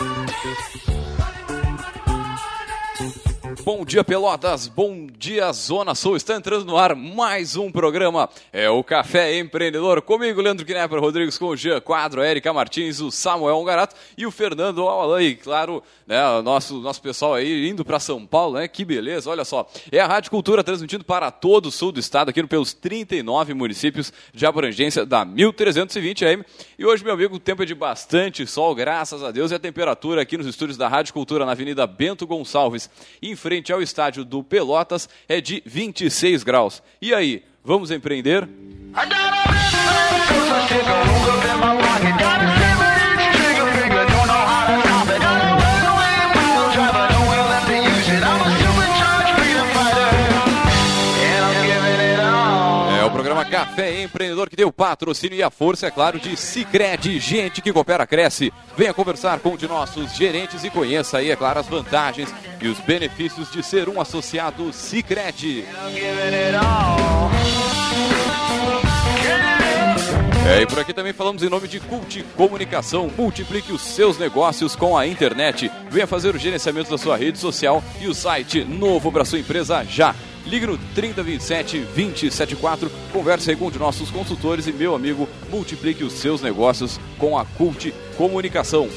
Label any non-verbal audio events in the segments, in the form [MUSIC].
Yeah. Bom dia, Pelotas. Bom dia, Zona Sul. Está entrando no ar mais um programa. É o Café Empreendedor. Comigo, Leandro Knepper Rodrigues, com o Jean Quadro, a Erika Martins, o Samuel Ongarato e o Fernando Alain. E, claro, né, nosso, nosso pessoal aí indo para São Paulo, né? Que beleza, olha só. É a Rádio Cultura transmitindo para todo o sul do estado, aqui pelos 39 municípios de abrangência da 1320 AM. E hoje, meu amigo, o tempo é de bastante sol, graças a Deus. E a temperatura aqui nos estúdios da Rádio Cultura, na Avenida Bento Gonçalves, em frente frente ao estádio do Pelotas é de 26 graus. E aí, vamos empreender? programa Café Empreendedor que deu patrocínio e a força, é claro, de Cicred, gente que coopera, cresce. Venha conversar com um de nossos gerentes e conheça aí, é claro, as vantagens e os benefícios de ser um associado Cicred. É, e por aqui também falamos em nome de Cult Comunicação. Multiplique os seus negócios com a internet. Venha fazer o gerenciamento da sua rede social e o site novo para sua empresa já. Ligue no 3027 274, converse aí com um de nossos consultores e meu amigo, multiplique os seus negócios com a Cult Comunicação.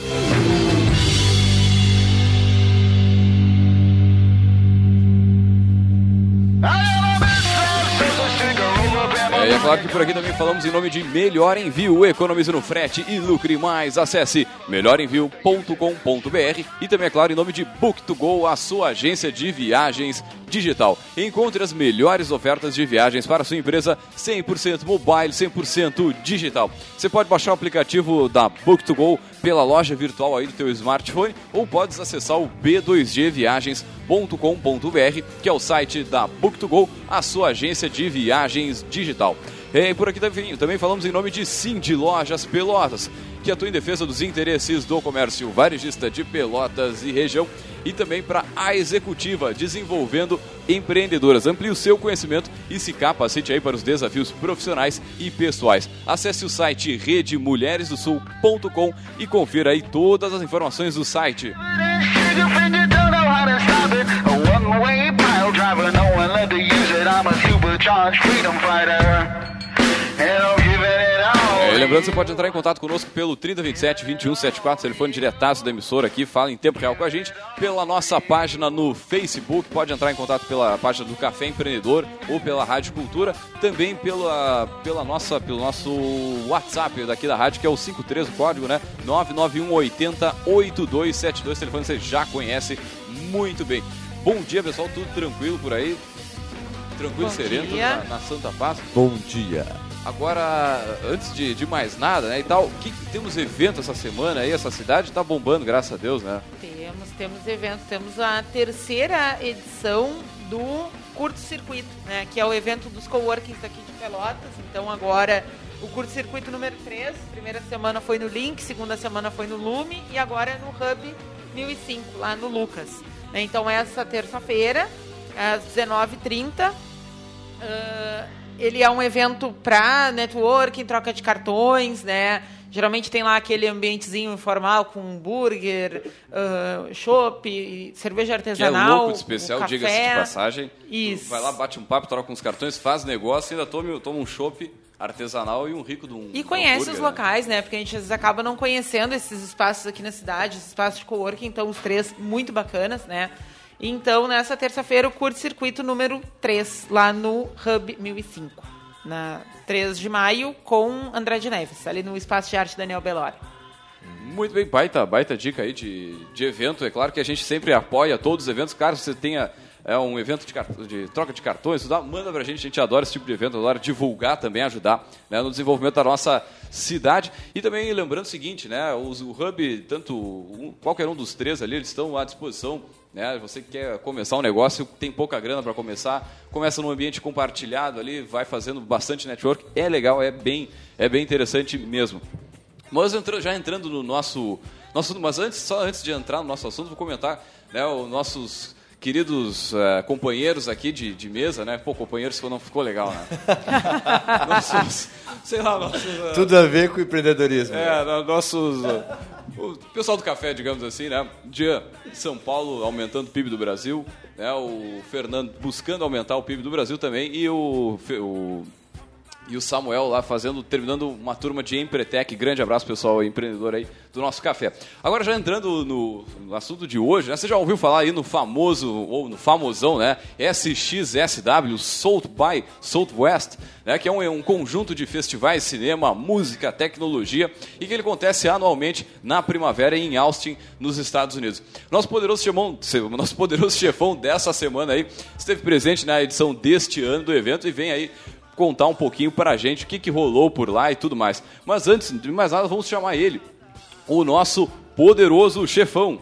Claro que por aqui também falamos em nome de Melhor Envio. Economize no frete e lucre mais. Acesse melhorenvio.com.br e também, é claro, em nome de Book2Go, a sua agência de viagens digital. Encontre as melhores ofertas de viagens para sua empresa 100% mobile, 100% digital. Você pode baixar o aplicativo da Book2Go pela loja virtual aí do teu smartphone ou podes acessar o b2gviagens.com.br, que é o site da Book2Go, a sua agência de viagens digital. E por aqui também, também falamos em nome de Sim de Lojas Pelotas, que atua em defesa dos interesses do comércio varejista de Pelotas e região e também para a Executiva, desenvolvendo empreendedoras. Amplie o seu conhecimento e se capacite aí para os desafios profissionais e pessoais. Acesse o site redemulheresdosul.com e confira aí todas as informações do site. Lembrando, você pode entrar em contato conosco pelo 3027 2174, telefone diretaço da emissora aqui, fala em tempo real com a gente, pela nossa página no Facebook, pode entrar em contato pela página do Café Empreendedor ou pela Rádio Cultura, também pela, pela nossa, pelo nosso WhatsApp daqui da rádio, que é o 53, o código, né? 991 80 8272, telefone você já conhece muito bem. Bom dia, pessoal, tudo tranquilo por aí? Tranquilo, Bom sereno, na, na Santa Paz? Bom dia. Agora, antes de, de mais nada, né, e tal, que, temos evento essa semana aí, essa cidade está bombando, graças a Deus, né? Temos, temos eventos, temos a terceira edição do Curto Circuito, né, que é o evento dos coworkings aqui de Pelotas, então agora o Curto Circuito número 3, primeira semana foi no Link, segunda semana foi no Lume e agora é no Hub 1005, lá no Lucas. Então essa terça-feira, às 19h30, uh, ele é um evento para networking, troca de cartões, né? Geralmente tem lá aquele ambientezinho informal com hambúrguer, uh, chopp, cerveja artesanal. Que é louco, especial, diga-se de passagem. Isso. Vai lá, bate um papo, troca com os cartões, faz negócio ainda toma, toma um chopp artesanal e um rico de um E conhece um os né? locais, né? Porque a gente às vezes acaba não conhecendo esses espaços aqui na cidade, esses espaços de coworking, então os três muito bacanas, né? Então, nessa terça-feira, o curto-circuito número 3, lá no Hub 1005, na 3 de maio, com André de Neves, ali no Espaço de Arte Daniel Belori. Muito bem, baita, baita dica aí de, de evento. É claro que a gente sempre apoia todos os eventos. Claro, você tenha é um evento de, de, troca de cartões, dá, manda pra gente, a gente adora esse tipo de evento, adora divulgar também, ajudar né, no desenvolvimento da nossa cidade. E também lembrando o seguinte, né, o, o Hub, tanto um, qualquer um dos três ali, eles estão à disposição né? Você que quer começar um negócio, tem pouca grana para começar, começa num ambiente compartilhado ali, vai fazendo bastante network, é legal, é bem, é bem interessante mesmo. Mas já entrando no nosso, nosso mas antes, só antes de entrar no nosso assunto, vou comentar né, os nossos queridos uh, companheiros aqui de, de mesa, né? Pô, companheiros não ficou legal, né? [LAUGHS] nossos, sei lá, nossos, uh, Tudo a ver com empreendedorismo. É, nossos O pessoal do café, digamos assim, né? Dia São Paulo aumentando o PIB do Brasil, né? O Fernando buscando aumentar o PIB do Brasil também e o, o e o Samuel lá fazendo, terminando uma turma de Empretec. Grande abraço, pessoal, empreendedor aí do nosso café. Agora, já entrando no, no assunto de hoje, né, você já ouviu falar aí no famoso, ou no famosão, né? SXSW, South by Southwest, né, que é um, um conjunto de festivais, cinema, música, tecnologia, e que ele acontece anualmente na primavera em Austin, nos Estados Unidos. Nosso poderoso chefão, nosso poderoso [LAUGHS] chefão dessa semana aí esteve presente na edição deste ano do evento e vem aí contar um pouquinho para a gente o que, que rolou por lá e tudo mais. Mas antes de mais nada, vamos chamar ele, o nosso poderoso chefão.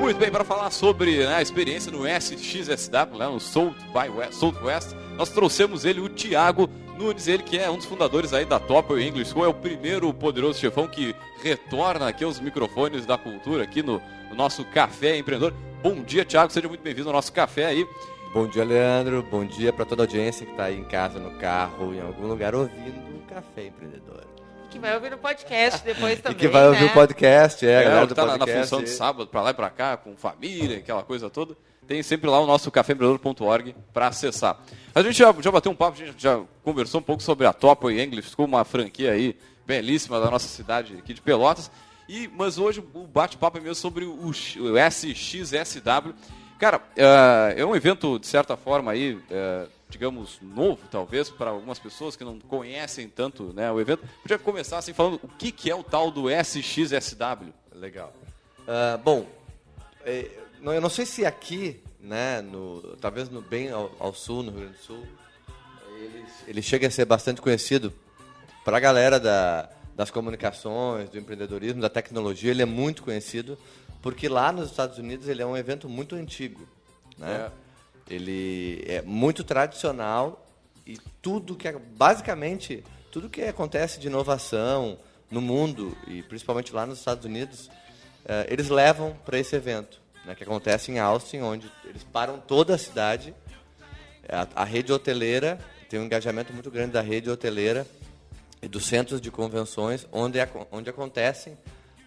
Muito bem, para falar sobre né, a experiência no SXSW, né, no South by West, Southwest, nós trouxemos ele, o Thiago Nunes, ele que é um dos fundadores aí da Top English School, é o primeiro poderoso chefão que retorna aqui aos microfones da cultura, aqui no, no nosso Café Empreendedor. Bom dia, Thiago, seja muito bem-vindo ao nosso café aí. Bom dia, Leandro. Bom dia para toda a audiência que está aí em casa, no carro, em algum lugar, ouvindo o Café Empreendedor. Que vai ouvir no podcast depois também. [LAUGHS] e que vai ouvir né? o podcast, é, É, a galera que do tá na- podcast. na função de sábado, para lá e para cá, com família, aquela coisa toda. Tem sempre lá o nosso caféempreendedor.org para acessar. A gente já, já bateu um papo, a gente já conversou um pouco sobre a Top English, ficou uma franquia aí belíssima da nossa cidade aqui de Pelotas. E, mas hoje o bate-papo é mesmo sobre o, X- o SXSW. Cara, eh, é um evento, de certa forma, aí, eh, digamos, novo, talvez, para algumas pessoas que não conhecem tanto né, o evento. Podia começar assim falando o que, que é o tal do SXSW. Legal. Ah, bom, é, eu não sei se aqui, né, no, talvez no bem ao, ao sul, no Rio Grande do Sul, ele, ele chega a ser bastante conhecido para a galera da, das comunicações, do empreendedorismo, da tecnologia. Ele é muito conhecido porque lá nos Estados Unidos ele é um evento muito antigo, né? Ele é muito tradicional e tudo que é- basicamente tudo que acontece de inovação no mundo e principalmente lá nos Estados Unidos eh, eles levam para esse evento né, que acontece em Austin onde eles param toda a cidade. A, a rede hoteleira tem um engajamento muito grande da rede hoteleira e dos centros de convenções onde, onde acontecem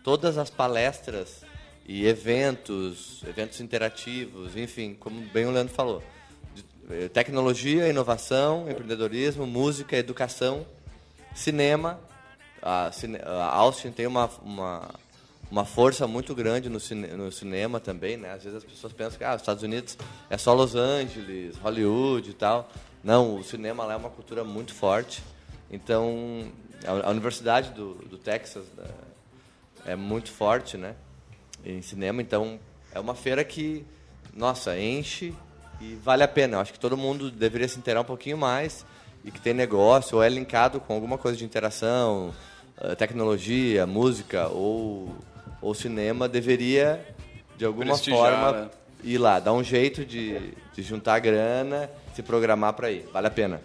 todas as palestras e eventos, eventos interativos, enfim, como bem o Leandro falou, eh, tecnologia, inovação, empreendedorismo, música, educação, cinema. A, a Austin tem uma, uma, uma força muito grande no, cine, no cinema também, né? Às vezes as pessoas pensam que ah, os Estados Unidos é só Los Angeles, Hollywood e tal. Não, o cinema lá é uma cultura muito forte. Então, a, a Universidade do, do Texas né, é muito forte, né? Em cinema, então é uma feira que, nossa, enche e vale a pena. Eu acho que todo mundo deveria se inteirar um pouquinho mais e que tem negócio ou é linkado com alguma coisa de interação, eh, tecnologia, música ou, ou cinema, deveria, de alguma forma, né? ir lá, dar um jeito de, de juntar grana, se programar para ir. Vale a pena.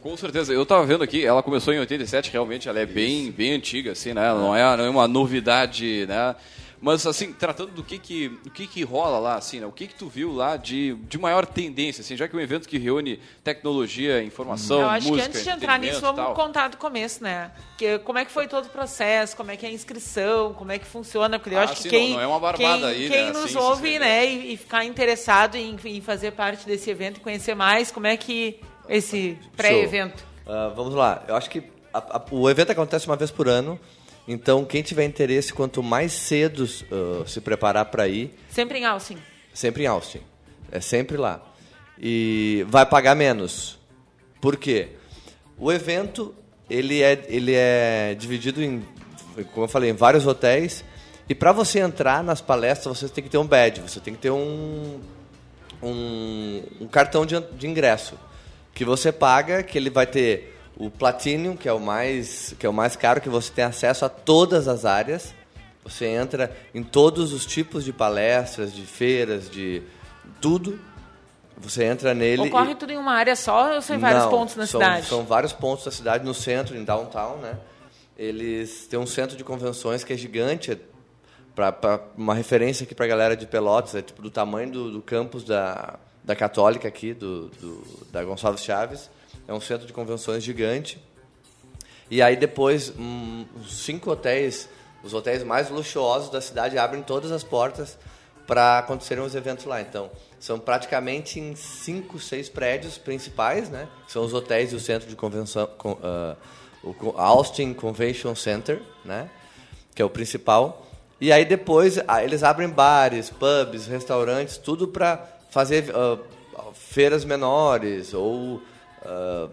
Com certeza. Eu tava vendo aqui, ela começou em 87, realmente ela é bem, bem antiga, assim, né? Ela não é, não é uma novidade, né? Mas, assim, tratando do que que, do que, que rola lá, assim, né? O que que tu viu lá de, de maior tendência, assim, já que é um evento que reúne tecnologia, informação, Eu acho música, que antes de entrar nisso, e vamos tal. contar do começo, né? Que, como é que foi todo o processo, como é que é a inscrição, como é que funciona, porque eu Ah, acho sim, que quem, não- não é uma barbada quem, aí, quem né, nos assim, ouve, né, e, e ficar interessado em, em fazer parte desse evento e conhecer mais, como é que esse pré-evento. Ah, vamos lá. Eu acho que a- a- o evento acontece uma vez por ano. Então, quem tiver interesse, quanto mais cedo ah, se preparar para ir, Sempre em Alcim. sempre em Austin. É sempre lá. E vai pagar menos. Por quê? O evento ele é, ele é dividido em, como eu falei, em vários hotéis. E para você entrar nas palestras, você tem que ter um badge, você tem que ter um, um, um cartão de, de ingresso que você paga, que ele vai ter o Platinum, que é o mais que é o mais caro, que você tem acesso a todas as áreas. Você entra em todos os tipos de palestras, de feiras, de tudo. Você entra nele. Ocorre e- tudo em uma área só ou são em vários Não, pontos na são, cidade? São vários pontos da cidade, no centro, em downtown, né? Eles têm um centro de convenções que é gigante, para uma referência aqui para a galera de Pelotas, é tipo do tamanho do, do campus da, da Católica aqui, do, do, da Gonçalves Chaves. É um centro de convenções gigante. E aí depois, um, cinco hotéis, os hotéis mais luxuosos da cidade abrem todas as portas para acontecerem os eventos lá. Então, são praticamente em cinco, seis prédios principais, né? São os hotéis e o centro de convenção, uh, o Austin Convention Center, né? Que é o principal. E aí depois eles abrem bares, pubs, restaurantes, tudo para fazer uh, feiras menores ou uh,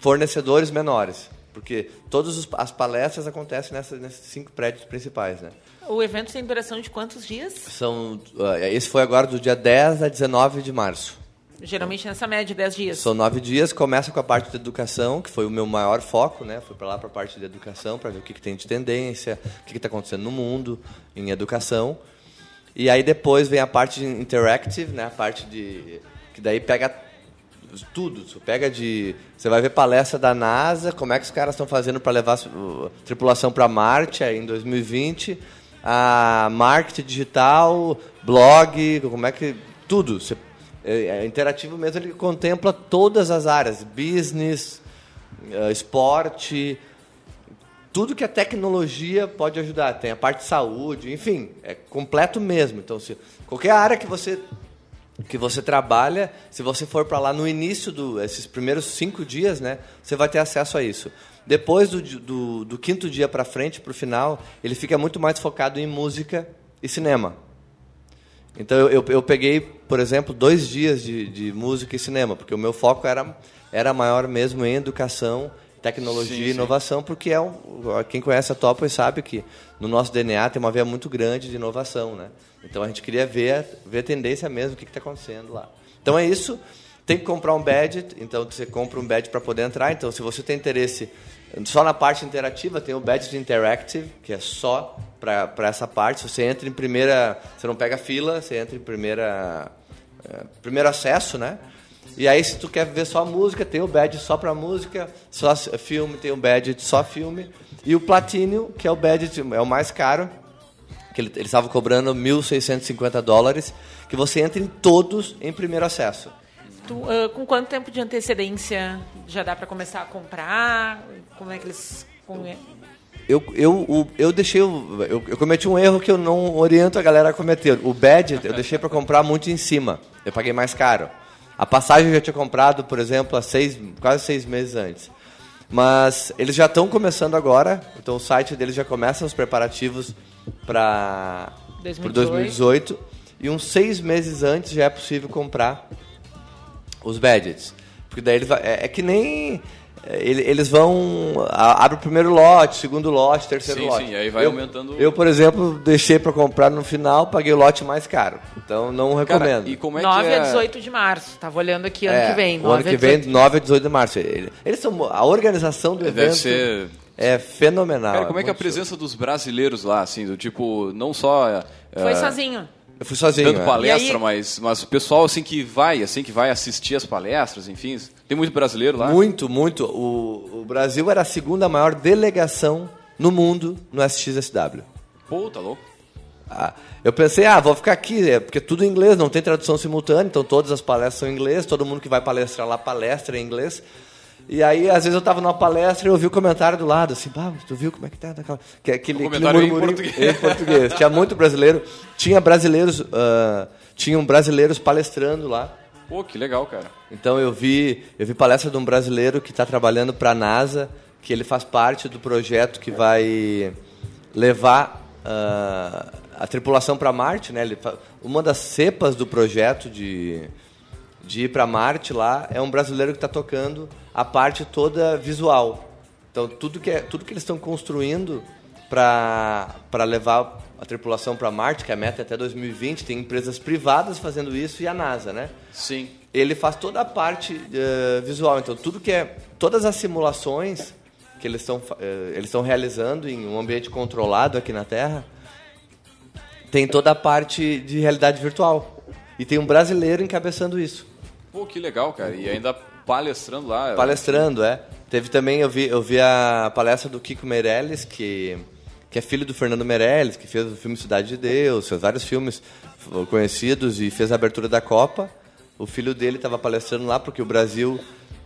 fornecedores menores. Porque todas as palestras acontecem nessa, nesses cinco prédios principais, né? O evento tem duração de quantos dias? São, uh, esse foi agora do dia 10 a 19 de março. Geralmente nessa média de 10 dias. São nove dias, começa com a parte de educação, que foi o meu maior foco, né? Fui para lá para a parte de educação, para ver o que, que, tem de tendência, o que está acontecendo no mundo em educação. E aí depois vem a parte de interactive, né? A parte de que daí pega tudo. Você pega de, você vai ver palestra da NASA, como é que os caras estão fazendo para levar tripulação para Marte em 2020, a marketing digital, blog, como é que tudo. Você é, é, interativo mesmo, ele contempla todas as áreas, business, uh, esporte, tudo que a tecnologia pode ajudar. Tem a parte de saúde, enfim, é completo mesmo. Então, se qualquer área que você que você trabalha, se você for para lá no início desses primeiros cinco dias, né, você vai ter acesso a isso. Depois do, do, do quinto dia para frente, para o final, ele fica muito mais focado em música e cinema. Então eu, eu, eu, peguei, por exemplo, dois dias de, de música e cinema, porque o meu foco era, era maior mesmo em educação, tecnologia sim, e inovação, sim. porque é um, quem conhece a Topo sabe que no nosso DNA tem uma veia muito grande de inovação. Né? Então a gente queria ver, ver a tendência mesmo, o que está acontecendo lá. Então é isso. Tem que comprar um badge, então você compra um badge para poder entrar. Então, se você tem interesse só na parte interativa, tem o badge de Interactive, que é só para essa parte. Se você entra em primeira. Você não pega fila, você entra em primeira. É, primeiro acesso, né? E aí, se tu quer ver só música, tem o badge só para música, só filme, tem o badge só filme. E o Platinum, que é o badge, é o mais caro, que ele estava cobrando 1.650 dólares, que você entra em todos em primeiro acesso. Tu, uh, com quanto tempo de antecedência já dá para começar a comprar? Como é que eles eu, eu, eu deixei. Eu, eu cometi um erro que eu não oriento a galera a cometer. O badge eu deixei para comprar muito em cima. Eu paguei mais caro. A passagem eu já tinha comprado, por exemplo, há seis, quase seis meses antes. Mas eles já estão começando agora. Então o site deles já começa os preparativos para 2018. E uns seis meses antes já é possível comprar os badges. Porque daí ele vai, é, é que nem eles vão abre o primeiro lote, segundo lote, terceiro sim, lote. Sim, aí vai eu, aumentando. Eu, por exemplo, deixei para comprar no final, paguei o lote mais caro. Então não recomendo. Cara, e como é 9 que é... a 18 de março. Tava olhando aqui ano é, que vem. O ano que vem, 9 a 18 de março. Eles são a organização do Deve evento. Ser... É fenomenal. Cara, como é que é a presença dos brasileiros lá, assim, do tipo, não só. Foi é... sozinho. Eu fui sozinho. Dando é. palestra, aí... mas, mas o pessoal assim que vai, assim, que vai assistir as palestras, enfim. Tem muito brasileiro lá? Muito, muito. O, o Brasil era a segunda maior delegação no mundo no SXSW. Pô, tá louco. Ah, eu pensei, ah, vou ficar aqui, é, porque tudo em inglês, não tem tradução simultânea, então todas as palestras são em inglês, todo mundo que vai palestrar lá palestra em inglês. E aí, às vezes, eu estava numa palestra e eu ouvi o comentário do lado, assim, ah, tu viu como é que tá? Que, aquele, comentário aquele em português. em português. Tinha muito brasileiro. Tinha brasileiros, uh, tinham brasileiros palestrando lá. Pô, que legal, cara. Então eu vi, eu vi palestra de um brasileiro que está trabalhando para a NASA, que ele faz parte do projeto que vai levar uh, a tripulação para Marte, né? Ele, uma das cepas do projeto de de ir para Marte lá, é um brasileiro que está tocando a parte toda visual. Então, tudo que, é, tudo que eles estão construindo para levar a tripulação para Marte, que é a meta é até 2020, tem empresas privadas fazendo isso e a NASA, né? Sim. Ele faz toda a parte uh, visual. Então, tudo que é. Todas as simulações que eles estão uh, eles estão realizando em um ambiente controlado aqui na Terra tem toda a parte de realidade virtual. E tem um brasileiro encabeçando isso. Pô, que legal, cara. E ainda palestrando lá. Palestrando, é. Teve também, eu vi, eu vi a palestra do Kiko Meirelles, que que é filho do Fernando Meirelles, que fez o filme Cidade de Deus, fez vários filmes conhecidos e fez a abertura da Copa. O filho dele estava palestrando lá porque o Brasil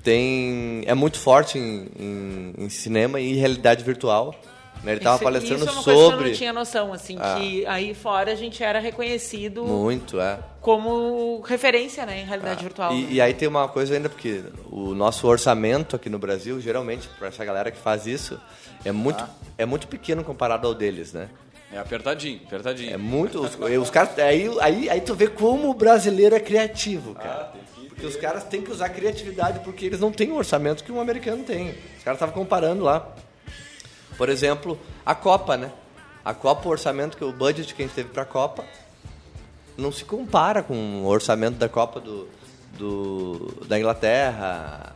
tem é muito forte em, em, em cinema e realidade virtual. Né? Ele estava palestrando isso é uma sobre. Coisa que eu não tinha noção, assim, Ah. que aí fora a gente era reconhecido Muito, é. como referência, né, em realidade virtual. E, né? e aí tem uma coisa ainda, porque o nosso orçamento aqui no Brasil, geralmente, para essa galera que faz isso, é muito, é muito pequeno comparado ao deles, né? É apertadinho, apertadinho. É muito. Os, os caras. Aí, aí, aí tu vê como o brasileiro é criativo, cara. Porque os caras têm que usar criatividade porque eles não têm o orçamento que um americano tem. Os caras estavam comparando lá. Por exemplo, a Copa, né? A Copa, o orçamento, que o budget que a gente teve pra Copa, não se compara com o orçamento da Copa do, do, da Inglaterra.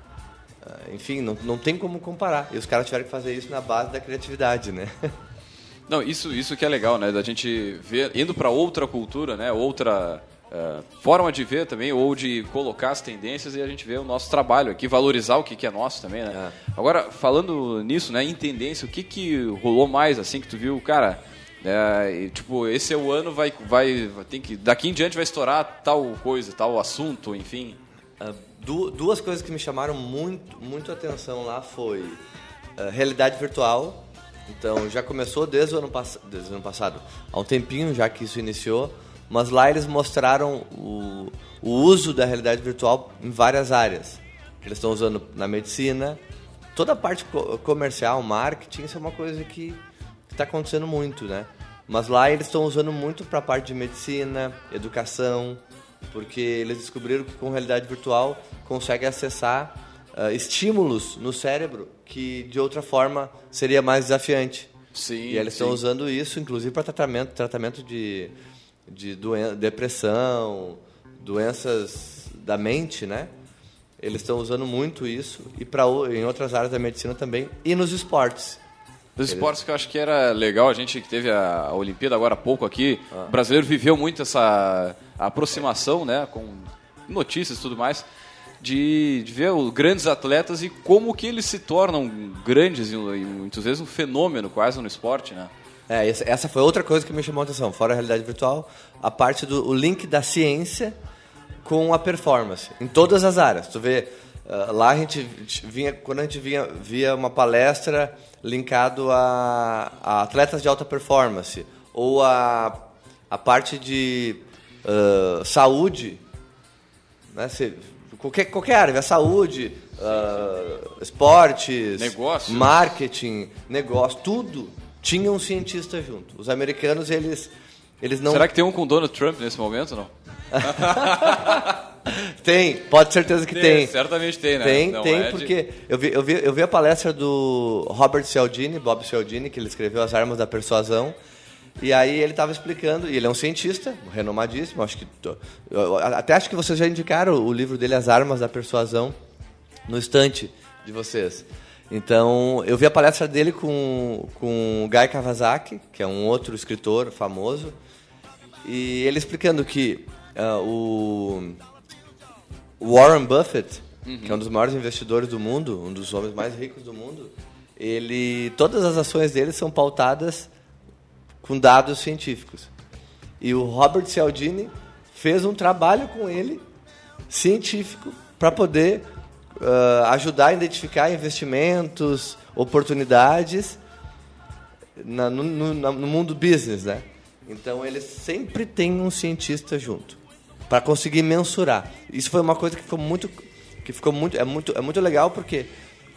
Ah, Enfim, não, não tem como comparar. E os caras tiveram que fazer isso na base da criatividade, né? [LAUGHS] Não, isso, isso que é legal, né? Da gente ver, indo para outra cultura, né? Outra eh, forma de ver também, ou de colocar as tendências e a gente vê o nosso trabalho aqui, valorizar o que, que é nosso também, né? Agora, falando nisso, né? Em tendência, o que, que rolou mais, assim, que tu viu, cara... é, tipo, esse é o ano, vai, vai, tem que, daqui em diante vai estourar tal coisa, tal assunto, enfim. Ah, duas coisas que me chamaram muito, muito atenção lá foi ah, realidade virtual. Então já começou desde o ano, desde o ano passado, há um tempinho já que isso iniciou, mas lá eles mostraram o, o uso da realidade virtual em várias áreas. Eles estão usando na medicina, toda a parte co- comercial, marketing, isso é uma coisa que está acontecendo muito, né? Mas lá eles estão usando muito para a parte de medicina, educação, porque eles descobriram que com realidade virtual consegue acessar ah, estímulos no cérebro que de outra forma seria mais desafiante. Sim, E eles estão usando isso, inclusive, para tratamento, tratamento de, de doen- depressão, doenças da mente, né? Eles estão usando muito isso e para em outras áreas da medicina também e nos esportes. Dos esportes que eu acho que era legal, a gente que teve a, Olimpíada agora há pouco aqui, Ah. o brasileiro viveu muito essa aproximação, né, com notícias e tudo mais, de, de ver os grandes atletas e como que eles se tornam grandes e, muitas vezes um fenômeno quase no esporte, né? É, essa- foi outra coisa que me chamou a atenção, fora a realidade virtual, a parte do link da ciência com a performance, em todas as áreas. Tu vê, lá a gente vinha, quando a gente vinha, via uma palestra linkado a, a atletas de alta performance, ou a, a parte de ah, saúde, né? Cê- qualquer, qualquer área, saúde, ah, esportes, Negócio. marketing, negócio, tudo tinha um cientista junto. Os americanos, eles, eles não... Será que tem um com Donald Trump nesse momento, não? [LAUGHS] Tem, pode certeza que tem. Certamente tem, né? Tem, Não tem, é de- porque eu vi, eu, vi, eu vi a palestra do Robert Cialdini, Bob Cialdini, que ele escreveu As Armas da Persuasão, e aí ele estava explicando, e ele é um cientista, renomadíssimo, acho que até acho que vocês já indicaram o livro dele, As Armas da Persuasão, no estante de vocês. Então, eu vi a palestra dele com, com o Guy Kawasaki, que é um outro escritor famoso, e ele explicando que ah, o Warren Buffett, que é um dos maiores investidores do mundo, um dos homens mais ricos do mundo, ele todas as ações dele são pautadas com dados científicos. E o Robert Cialdini fez um trabalho com ele científico para poder ah, ajudar a identificar investimentos, oportunidades na- no, no- no mundo business, né? Então ele sempre tem um cientista junto para conseguir mensurar. Isso foi uma coisa que ficou muito, que ficou muito, é muito, é muito legal porque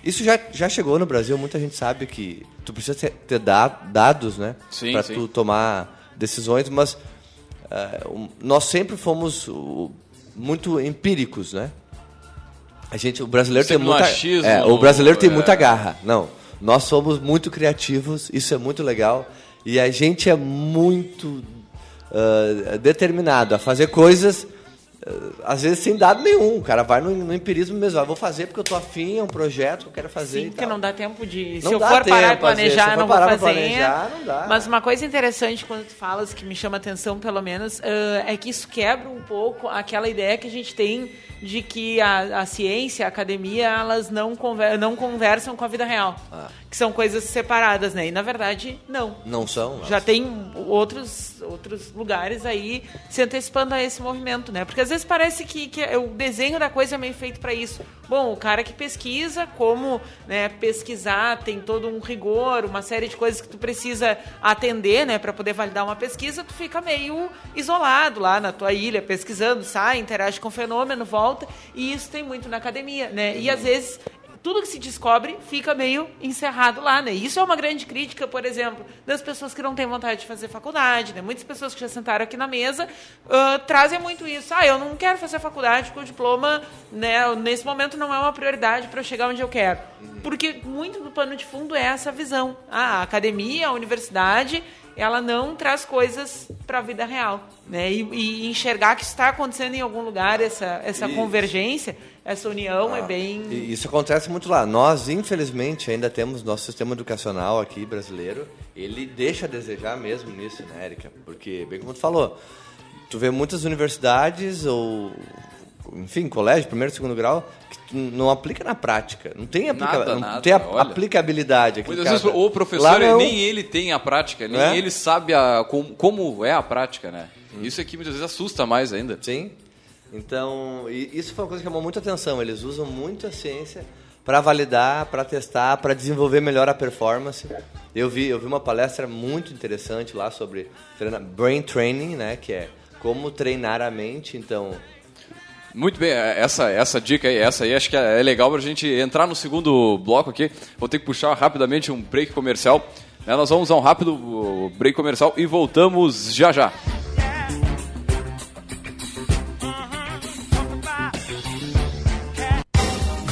isso já, já chegou no Brasil. Muita gente sabe que tu precisa ter, ter da- dados, né? Para tu tomar decisões, mas um, nós sempre fomos uh, muito empíricos, né? A gente, o brasileiro Sempre tem muita, achismo, é, o brasileiro tem é. muita garra. Não, nós somos muito criativos, isso é muito legal e a gente é muito ah, determinado a fazer coisas às vezes sem dado nenhum. O cara vai no, no empirismo mesmo. Ah, vou fazer porque eu tô afim, é um projeto que eu quero fazer. Sim, porque não dá tempo de. Não se eu for parar e planejar, eu não vou fazer. planejar, não dá. Mas uma coisa interessante quando tu falas, que me chama atenção, pelo menos, ah, é que isso quebra um pouco aquela ideia que a gente tem de que a, a ciência, a academia, elas não, conver, não conversam com a vida real. Ah. Que são coisas separadas, né? E na verdade, não. Não são? Já tem outros, outros lugares aí se antecipando a esse movimento, né? Porque às vezes parece que, que o desenho da coisa é meio feito para isso. Bom, o cara que pesquisa, como né, pesquisar, tem todo um rigor, uma série de coisas que tu precisa atender, né, para poder validar uma pesquisa, tu fica meio isolado lá na tua ilha, pesquisando, sai, interage com o fenômeno, volta, e isso tem muito na academia, né? E às vezes tudo que se descobre fica meio encerrado lá, né? Isso é uma grande crítica, por exemplo, das pessoas que não têm vontade de fazer faculdade, né? Muitas pessoas que já sentaram aqui na mesa ah, trazem muito isso. Ah, eu não quero fazer faculdade porque o diploma, né, nesse momento não é uma prioridade para eu chegar onde eu quero. Porque muito do pano de fundo é essa visão. Ah, a academia, a universidade, ela não traz coisas para a vida real, né? E, e enxergar que está acontecendo em algum lugar essa essa Isso. convergência, essa união é bem E Isso acontece muito lá. Nós, infelizmente, ainda temos nosso sistema educacional aqui brasileiro. Ele deixa a desejar mesmo nisso, né, Érica? Porque, bem como tu falou, tu vê muitas universidades ou, enfim, colégio, primeiro e segundo grau, que tu não aplica na prática. Não tem, aplica Nada, não nada, tem a- olha. aplicabilidade. Muitas vezes o professor, não. nem ele tem a prática, nem É? ele sabe a, como, como é a prática, né? Hum. Isso aqui muitas vezes assusta mais ainda. Sim. Então, isso foi uma coisa que chamou muita atenção. Eles usam muito a ciência para validar, para testar, para desenvolver melhor a performance. Eu vi, eu vi uma palestra muito interessante lá sobre treina- brain training, né, que é como treinar a mente. Então, Muito bem, essa, essa dica aí, essa aí acho que é legal pra gente entrar no segundo bloco aqui. Vou ter que puxar rapidamente um break comercial. né? Nós vamos a um rápido break comercial e voltamos já já.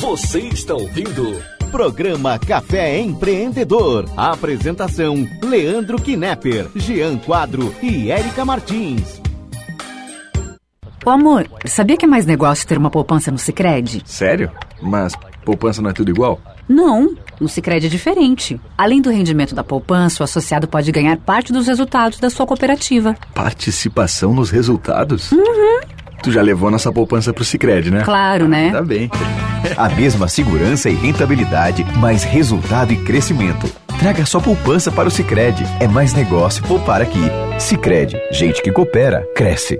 Você está ouvindo Programa Café Empreendedor. A apresentação: Leandro Knepper, Jean Quadro e Érica Martins. Ô amor, sabia que é mais negócio ter uma poupança no Sicredi? Sério? Mas poupança não é tudo igual? Não, no Sicredi é diferente. Além do rendimento da poupança, o associado pode ganhar parte dos resultados da sua cooperativa. Participação nos resultados? Uhum. Tu já levou nossa poupança pro Cicred, né? Claro, né? Tá bem. A mesma segurança e rentabilidade, mais resultado e crescimento. Traga sua poupança para o Sicredi. É mais negócio poupar aqui. Sicredi, gente que coopera, cresce.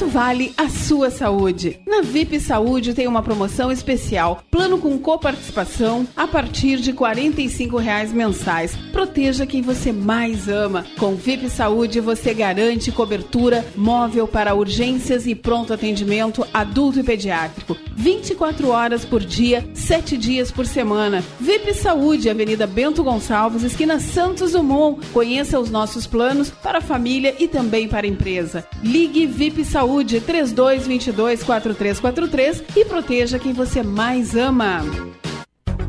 Quanto vale a sua saúde? Na VIP Saúde tem uma promoção especial. Plano com coparticipação a partir de 45 reais mensais. Proteja quem você mais ama. Com VIP Saúde você garante cobertura móvel para urgências e pronto atendimento adulto e pediátrico. 24 horas por dia, 7 dias por semana. VIP Saúde, Avenida Bento Gonçalves, esquina Santos Dumont. Conheça os nossos planos para família e também para a empresa. Ligue VIP Saúde 3222 4343 e proteja quem você mais ama.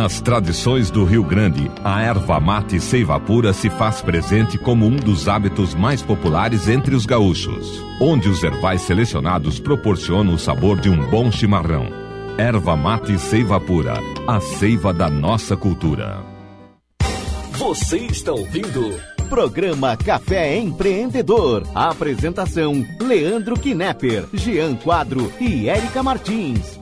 Nas tradições do Rio Grande, a erva mate seiva pura se faz presente como um dos hábitos mais populares entre os gaúchos, onde os ervais selecionados proporcionam o sabor de um bom chimarrão. Erva mate seiva pura, a seiva da nossa cultura. Você está ouvindo Programa Café Empreendedor. Apresentação: Leandro Knepper, Jean Quadro e Érica Martins.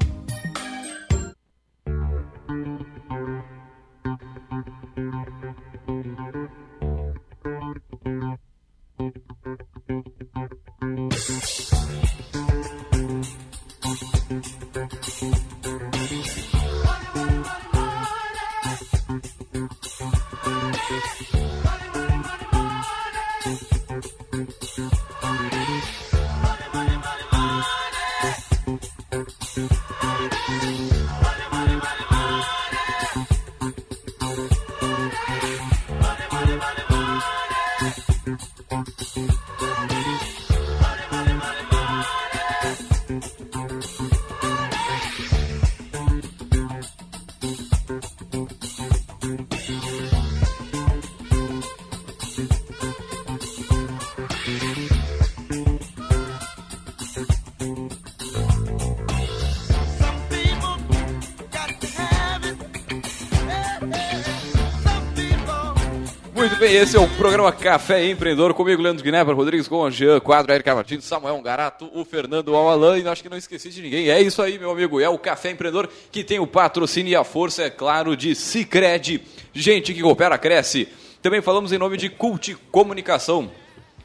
Muito bem, esse é o programa Café Empreendedor, comigo, Leandro Guiné, Rodrigues com Jean Quadro, Erika Martins, Samuel Garato, o Fernando Alalan, e acho que não esqueci de ninguém. É isso aí, meu amigo, é o Café Empreendedor que tem o patrocínio e a força, é claro, de Cicred. Gente que coopera, cresce. Também falamos em nome de Cult Comunicação.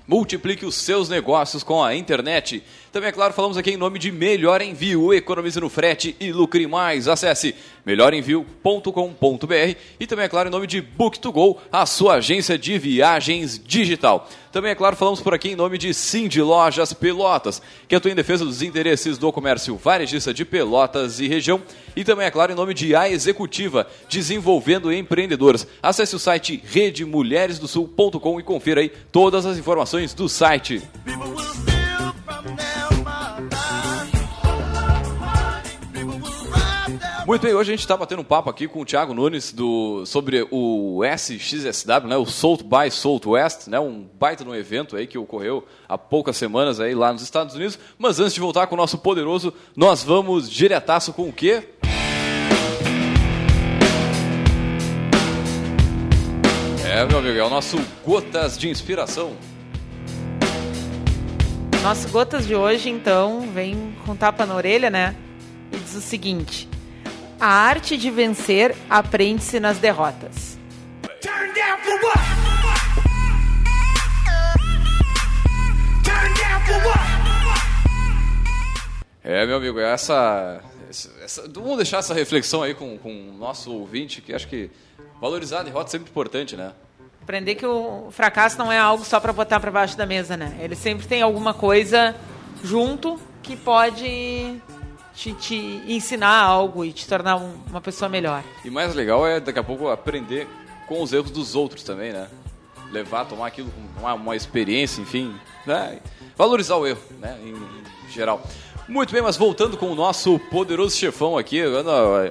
Multiplique os seus negócios com a internet. Também, é claro, falamos aqui em nome de Melhor Envio. Economize no frete e lucre mais. Acesse melhorenvio.com.br e também, é claro, em nome de Book2Go, a sua agência de viagens digital. Também, é claro, falamos por aqui em nome de Cindy Lojas Pelotas, que atua em defesa dos interesses do comércio varejista de Pelotas e região. E também, é claro, em nome de A Executiva, desenvolvendo empreendedores. Acesse o site redemulheresdosul.com e confira aí todas as informações do site. Muito bem, hoje a gente está batendo um papo aqui com o Thiago Nunes do, sobre o SXSW, né, o South by Southwest, né, um baita um evento aí que ocorreu há poucas semanas aí lá nos Estados Unidos. Mas antes de voltar com o nosso poderoso, nós vamos diretaço com o quê? É, meu amigo, é o nosso Gotas de Inspiração. Nosso Gotas de hoje, então, vem com tapa na orelha, né? E diz o seguinte: A arte de vencer aprende-se nas derrotas. É, meu amigo, essa, essa, Vamos deixar essa reflexão aí com, com o nosso ouvinte, que acho que valorizar a derrota é sempre importante, né? Aprender que o fracasso não é algo só para botar para baixo da mesa, né? Ele sempre tem alguma coisa junto que pode te, te ensinar algo e te tornar um, uma pessoa melhor. E mais legal é daqui a pouco aprender com os erros dos outros também, né? Levar, tomar aquilo como uma, uma experiência, enfim, né? valorizar o erro, né? Em, em geral. Muito bem, mas voltando com o nosso poderoso chefão aqui,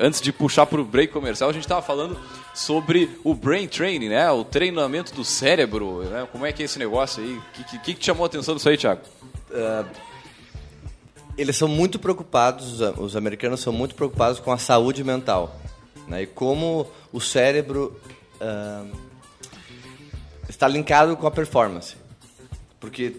antes de puxar para o break comercial, a gente estava falando sobre o brain training, né? O treinamento do cérebro, né? Como é que é esse negócio aí? O que, que, que, chamou a atenção disso aí, Thiago? Uh, eles são muito preocupados, os americanos são muito preocupados com a saúde mental, né? E como o cérebro uh, está linkado com a performance, porque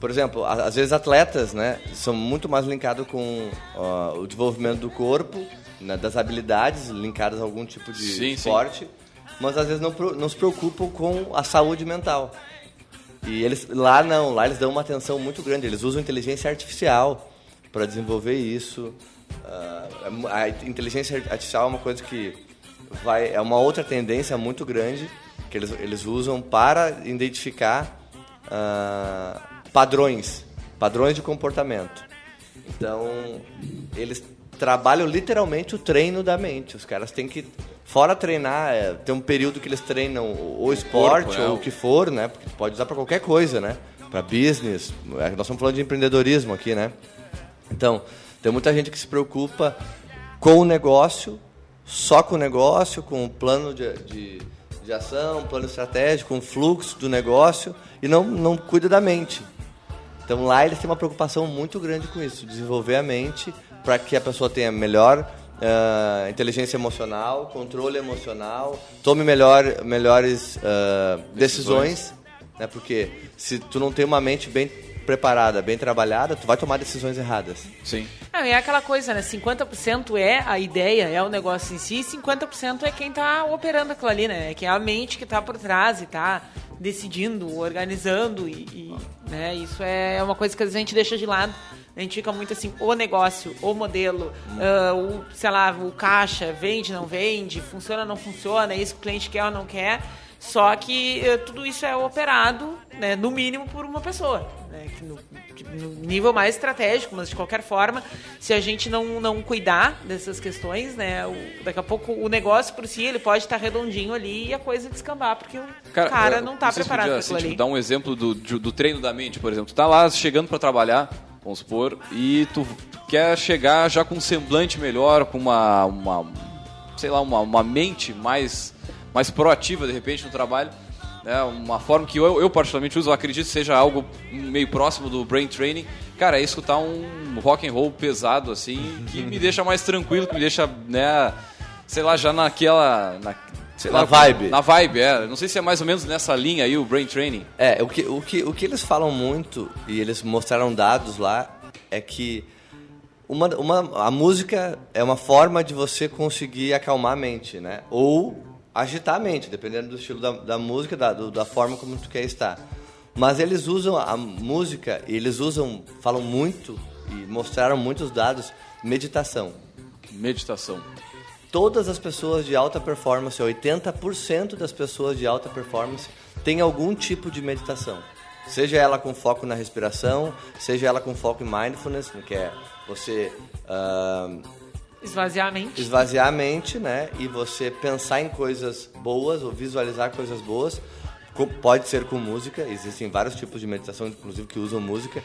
por exemplo, às vezes atletas, né, são muito mais linkados com uh, o desenvolvimento do corpo, né, das habilidades linkadas a algum tipo de sim, esporte, sim. mas às vezes não, não se preocupam com a saúde mental. E eles lá não, lá eles dão uma atenção muito grande. Eles usam inteligência artificial para desenvolver isso. Uh, a inteligência artificial é uma coisa que vai é uma outra tendência muito grande que eles, eles usam para identificar ah, padrões, padrões de comportamento. Então, eles trabalham literalmente o treino da mente. Os caras têm que, fora treinar, é, tem um período que eles treinam o esporte corpo, né? ou o que for, né? Porque pode usar para qualquer coisa, né? Para business. É, Nós estamos falando de empreendedorismo aqui, né? Então, tem muita gente que se preocupa com o negócio, só com o negócio, com o plano de, de, de ação, plano estratégico, com o fluxo do negócio e não, não cuida da mente. Então lá eles têm uma preocupação muito grande com isso, desenvolver a mente para que a pessoa tenha melhor ah, inteligência emocional, controle emocional, tome melhor, melhores ah, decisões, né? Porque se tu não tem uma mente bem preparada, bem trabalhada, tu vai tomar decisões erradas. Sim. E é aquela coisa, né? 50% é a ideia, é o negócio em si, e 50% é quem tá operando aquilo ali, né? É que é a mente que tá por trás e tá decidindo, organizando e, e, né? Isso é uma coisa que às vezes a gente deixa de lado. A gente fica muito assim, o negócio, o modelo, ah, o, sei lá, o caixa, vende, não vende, funciona, não funciona, é isso que o cliente quer ou não quer. Só que eh, tudo isso é operado, né, no mínimo, por uma pessoa. Né, que no, no nível mais estratégico, mas de qualquer forma, se a gente não, não cuidar dessas questões, né, o- daqui a pouco o negócio por si ele pode estar redondinho ali e a coisa descambar, porque o cara, eu não tá se preparado para assim, aquilo tipo, ali. dar um exemplo do, do treino da mente, por exemplo. Tu tá lá chegando para trabalhar, vamos supor, e tu quer chegar já com um semblante melhor, com uma, uma sei lá, uma, uma mente mais, mais proativa, de repente, no trabalho. Né? uma forma que eu, eu particularmente uso, eu acredito que seja algo meio próximo do brain training. Cara, é escutar um rock and roll pesado, assim, que me [LAUGHS] deixa mais tranquilo, que me deixa, né, sei lá, já naquela... Na, sei Na lá, vibe. Na vibe, é. Não sei se é mais ou menos nessa linha aí, o brain training. É, o que, o, que, o que eles falam muito, e eles mostraram dados lá, é que uma, uma, a música é uma forma de você conseguir acalmar a mente, né? Ou agitar a mente, dependendo do estilo da, da música, da, do- da forma como tu quer estar. Mas eles usam a música, e eles usam, falam muito, e mostraram muitos dados, meditação. Meditação. Todas as pessoas de alta performance, 80% das pessoas de alta performance têm algum tipo de meditação. Seja ela com foco na respiração, seja ela com foco em mindfulness, que é você ah, Esvaziar a mente. esvaziar a mente, né? E você pensar em coisas boas ou visualizar coisas boas. Pode ser com música, existem vários tipos de meditação, inclusive que usam música,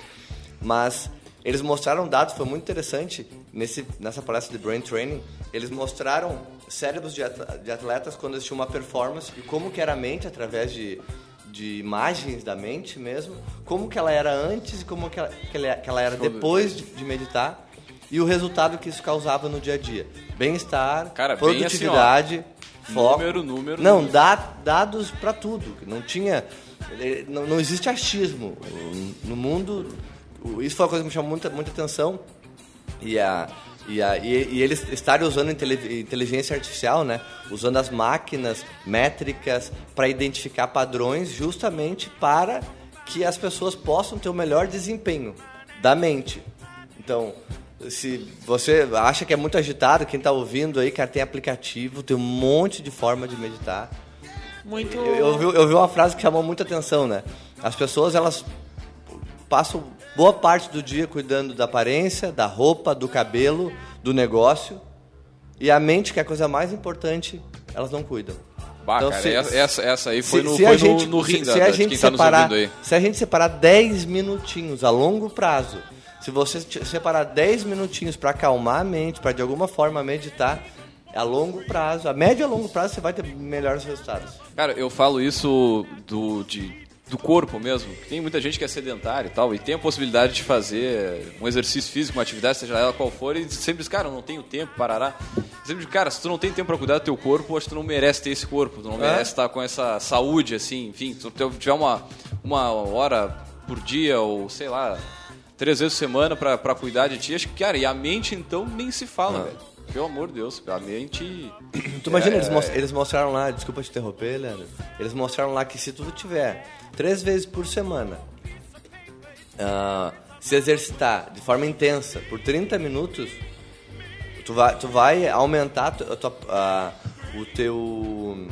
mas eles mostraram dados, foi muito interessante nesse, nessa palestra de Brain Training. Eles mostraram cérebros de at- de atletas quando eles tinham uma performance e como que era a mente através de, de imagens da mente mesmo, como que ela era antes e como que ela, que ela- que ela era depois de, de meditar e o resultado que isso causava no dia a dia. Bem-estar, Cara, bem produtividade, assim, foco. número, número, Não, número. dá dados para tudo. Não tinha. Não, não existe achismo. No mundo. Isso foi uma coisa que me chamou muita, muita atenção. E, a, e, a, e, e eles estarem usando inteligência artificial, né? Usando as máquinas métricas para identificar padrões, justamente para que as pessoas possam ter o melhor desempenho da mente. Então, se você acha que é muito agitado, quem está ouvindo aí, cara, tem aplicativo, tem um monte de forma de meditar. Muito. Eu, eu, vi, eu vi uma frase que chamou muita atenção, né? As pessoas, elas passam boa parte do dia cuidando da aparência, da roupa, do cabelo, do negócio. E a mente, que é a coisa mais importante, elas não cuidam. Bah, Então, cara, se- essa, essa, aí foi se- no, se foi a no- gente- no, rim se, da, se da- a gente tá separar. Se a gente separar 10 minutinhos a longo prazo, se você separar 10 minutinhos para acalmar a mente, para de alguma forma meditar, a longo prazo, a médio e a longo prazo, você vai ter melhores resultados. Cara, eu falo isso do, de, do corpo mesmo. Tem muita gente que é sedentária e tal, e tem a possibilidade de fazer um exercício físico, uma atividade, seja ela qual for, e sempre diz, cara, eu não tenho tempo, parará. Sempre diz, cara, se tu não tem tempo pra cuidar do teu corpo, acho que tu não merece ter esse corpo, tu não É. merece estar com essa saúde, assim, enfim, se tu tiver uma, uma hora por dia, ou sei lá, três vezes por semana pra, pra cuidar de ti, acho que, cara, e a mente então nem se fala, É. velho. Pelo amor de Deus, a mente. [CLEARS THROAT] Tu imagina, É, eles, mos- eles mostraram lá, desculpa te interromper, Leandro. Eles mostraram lá que se tu tiver três vezes por semana ah, se exercitar de forma intensa por 30 minutos, tu vai, tu vai aumentar a tua- a- o teu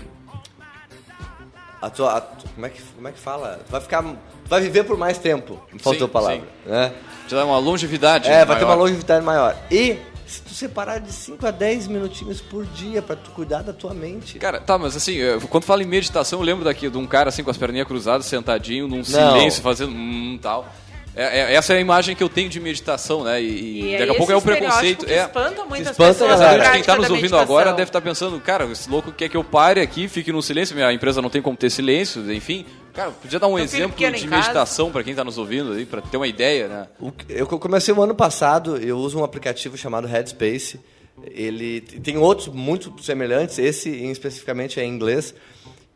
a tua, a, como é que como é que fala? Tu vai ficar vai viver por mais tempo. Faltou a palavra, sim. né? Te dá uma longevidade. É, vai ter uma maior. longevidade maior. E se tu separar de 5 a 10 minutinhos por dia pra tu cuidar da tua mente. Cara, tá, mas assim, quando fala em meditação, eu lembro daqui de um cara assim com as perninhas cruzadas, sentadinho, num silêncio, fazendo hum tal. É, é- essa é a imagem que eu tenho de meditação, né? E, e E daqui a pouco é o preconceito. que É, espanta muitas espanta, pessoas Quem prática tá nos ouvindo agora deve estar pensando, cara, esse louco quer que eu pare aqui, fique no silêncio, minha empresa não tem como ter silêncio, enfim. Cara, podia dar um Meu exemplo de meditação para quem tá nos ouvindo aí, para ter uma ideia, né? Eu comecei o ano passado, eu uso um aplicativo chamado Headspace. Ele tem outros muito semelhantes, esse especificamente é em inglês,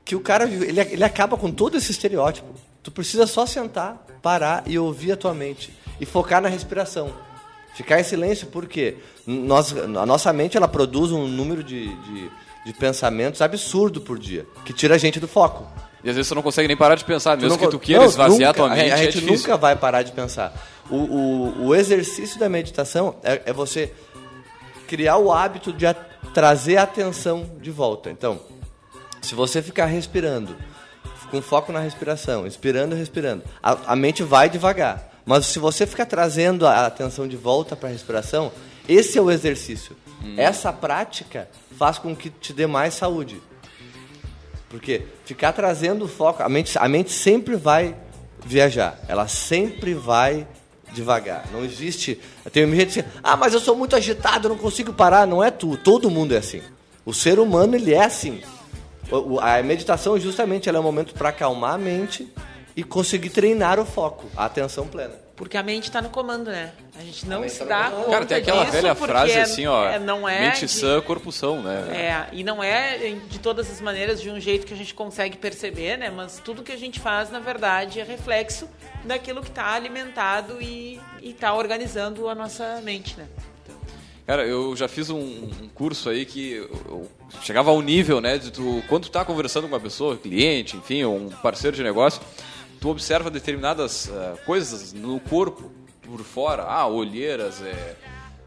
que o cara ele, ele acaba com todo esse estereótipo. Tu precisa só sentar, parar e ouvir a tua mente e focar na respiração. Ficar em silêncio porque nós, a nossa mente ela produz um número de, de, de pensamentos absurdo por dia, que tira a gente do foco. E às vezes você não consegue nem parar de pensar, mesmo não que tu queira não, esvaziar nunca, tua mente, A, a é gente difícil. nunca vai parar de pensar. O, o, o exercício da meditação é, é você criar o hábito de a- trazer a atenção de volta. Então, se você ficar respirando, com foco na respiração, inspirando e respirando, a, a mente vai devagar. Mas se você ficar trazendo a atenção de volta para a respiração, esse é o exercício. Essa prática faz com que te dê mais saúde. Porque ficar trazendo foco, a mente, a mente sempre vai viajar, ela sempre vai devagar. Não existe. Tem gente que diz, ah, mas eu sou muito agitado, não consigo parar. Não é tu, todo mundo é assim. O ser humano, ele é assim. A meditação, justamente, ela é um momento para acalmar a mente e conseguir treinar o foco, a atenção plena. Porque a mente está no comando, né? A gente não mente se tá no dá comando. conta Cara, tem aquela disso velha porque frase é- assim, ó, é- não é mente de- sã, corpo são, né? É, e não é de todas as maneiras de um jeito que a gente consegue perceber, né? Mas tudo que a gente faz, na verdade, é reflexo daquilo que está alimentado e está organizando a nossa mente, né? Cara, eu já fiz um, um curso aí que eu, eu chegava ao nível, né, de tu, quando tu tá conversando com uma pessoa, cliente, enfim, ou um parceiro de negócio, tu observa determinadas ah, coisas no corpo, por fora, ah, olheiras, é,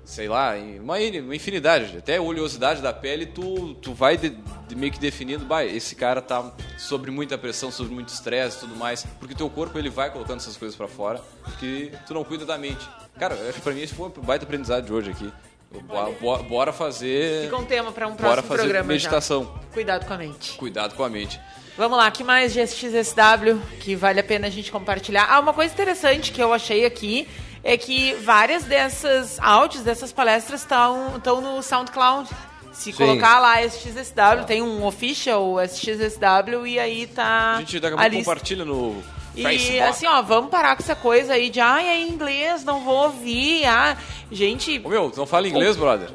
sei lá, uma, in- uma infinidade, até oleosidade da pele, tu, tu vai de- de meio que definindo, bah, esse cara tá sobre muita pressão, sobre muito estresse e tudo mais, porque teu corpo ele vai colocando essas coisas pra fora, porque tu não cuida da mente. Cara, acho que pra mim esse foi um baita aprendizado de hoje aqui. Bo- bo- Bora fazer. Fica um tema para um Bora próximo fazer programa meditação. já. Cuidado com a mente. Cuidado com a mente. Vamos lá, que mais de SXSW que vale a pena a gente compartilhar? Ah, uma coisa interessante que eu achei aqui é que várias dessas áudios, dessas palestras estão no SoundCloud. Se Sim. colocar lá SXSW, tem um official SXSW e aí tá A gente daqui a a pouco lista. compartilha no E assim, ó, vamos parar com essa coisa aí de, ai, é inglês, não vou ouvir. Ah, gente, Ô, meu, tu não fala inglês, brother?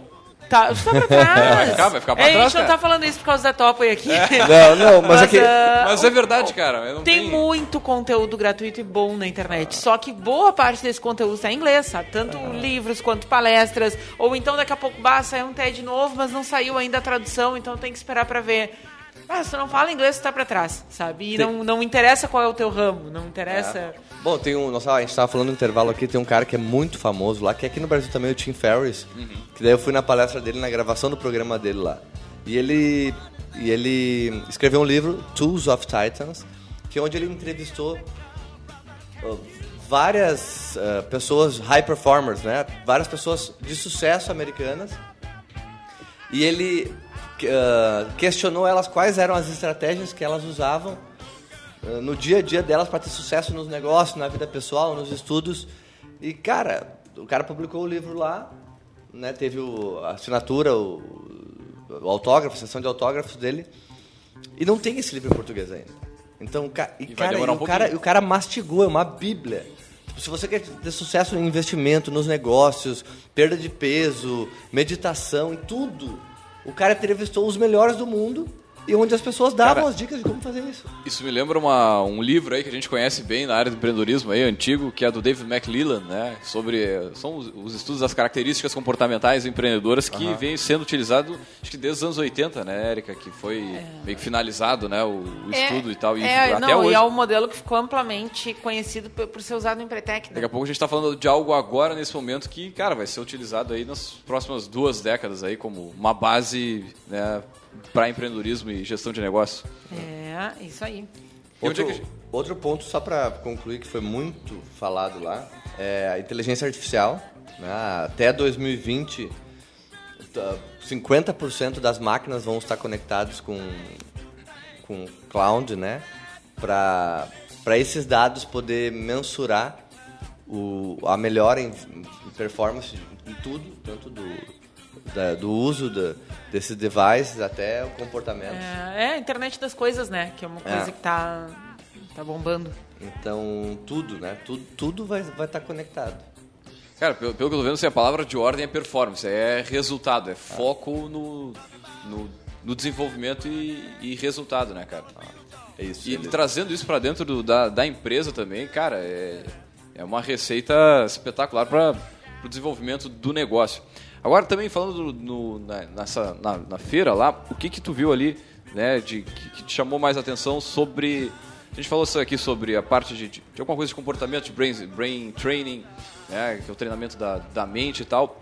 tá, tá pra trás. [LAUGHS] Vai ficar- vai ficar pra É, trás, A gente não cara. tá falando isso por causa da Topa aqui. [LAUGHS] Não, não, mas é que- ah, Mas é verdade, cara. eu não tem tenho- muito conteúdo gratuito e bom na internet. Só que boa parte desse conteúdo está em inglês, sabe? Tanto livros quanto palestras. Ou então daqui a pouco, bah, saiu um TED novo, mas não saiu ainda a tradução, então tem que esperar para ver. Ah, se tu não fala inglês, tu tá pra trás, sabe? E Tem- não, não interessa qual é o teu ramo, não interessa. É. Bom, tem um. Nossa, a gente tava falando no intervalo aqui, tem um cara que é muito famoso lá, que é aqui no Brasil também, o Tim Ferriss. Que daí eu fui na palestra dele, na gravação do programa dele lá. E ele. E ele escreveu um livro, Tools of Titans, que é onde ele entrevistou várias uh, pessoas, high performers, né? Várias pessoas de sucesso americanas. E ele uh, questionou elas quais eram as estratégias que elas usavam uh, no dia a dia delas para ter sucesso nos negócios, na vida pessoal, nos estudos. E, cara, o cara publicou o livro lá, né? Teve o, a assinatura, o, o autógrafo, a sessão de autógrafos dele. E não tem esse livro em português ainda. Então, e, vai cara, e um o, cara, e o cara mastigou, é uma bíblia. Tipo, Se você quer ter sucesso em investimento, nos negócios, perda de peso, meditação, em tudo, o cara entrevistou os melhores do mundo e onde as pessoas davam Cara, as dicas de como fazer isso. Isso me lembra uma, um livro aí que a gente conhece bem na área do empreendedorismo aí, antigo, que é do David McLellan, né? Sobre. São os, os estudos das características comportamentais empreendedoras que vem sendo utilizado acho que desde os anos 80, né, Érica? Que foi meio que finalizado, né? O, o estudo e tal. E é, até não, hoje. e é um modelo que ficou amplamente conhecido por, por ser usado no Empretec. Né? Daqui a pouco a gente está falando de algo agora, nesse momento, que, cara, vai ser utilizado aí nas próximas duas décadas aí como uma base né, para empreendedorismo e gestão de negócio. É, isso aí. Outro, outro ponto, só para concluir, que foi muito falado lá, é a inteligência artificial. né? Até 2020, tá, 50% das máquinas vão estar conectadas com, com cloud, né? Para esses dados poder mensurar o, a melhora em, em performance em tudo, tanto do, da- do uso da, desses devices até o comportamento. É, é a internet das coisas, né? Que é uma coisa É. que tá, tá bombando. Então, tudo, né? Tudo, tudo vai estar vai tá conectado. Cara, pelo, pelo que eu tô vendo, assim, a palavra de ordem é performance, é resultado, é foco no, no, no desenvolvimento e, e resultado, né, cara? É isso. E ele- trazendo isso para dentro do- da, da empresa também, cara, é, é uma receita espetacular para o desenvolvimento do negócio. Agora, também falando do- no- na, nessa, na, na feira lá, o que que tu viu ali, né, de, que, que te chamou mais atenção sobre... A gente falou isso aqui sobre a parte de, de, de alguma coisa de comportamento, de brain, brain training, né, que é o treinamento da, da mente e tal.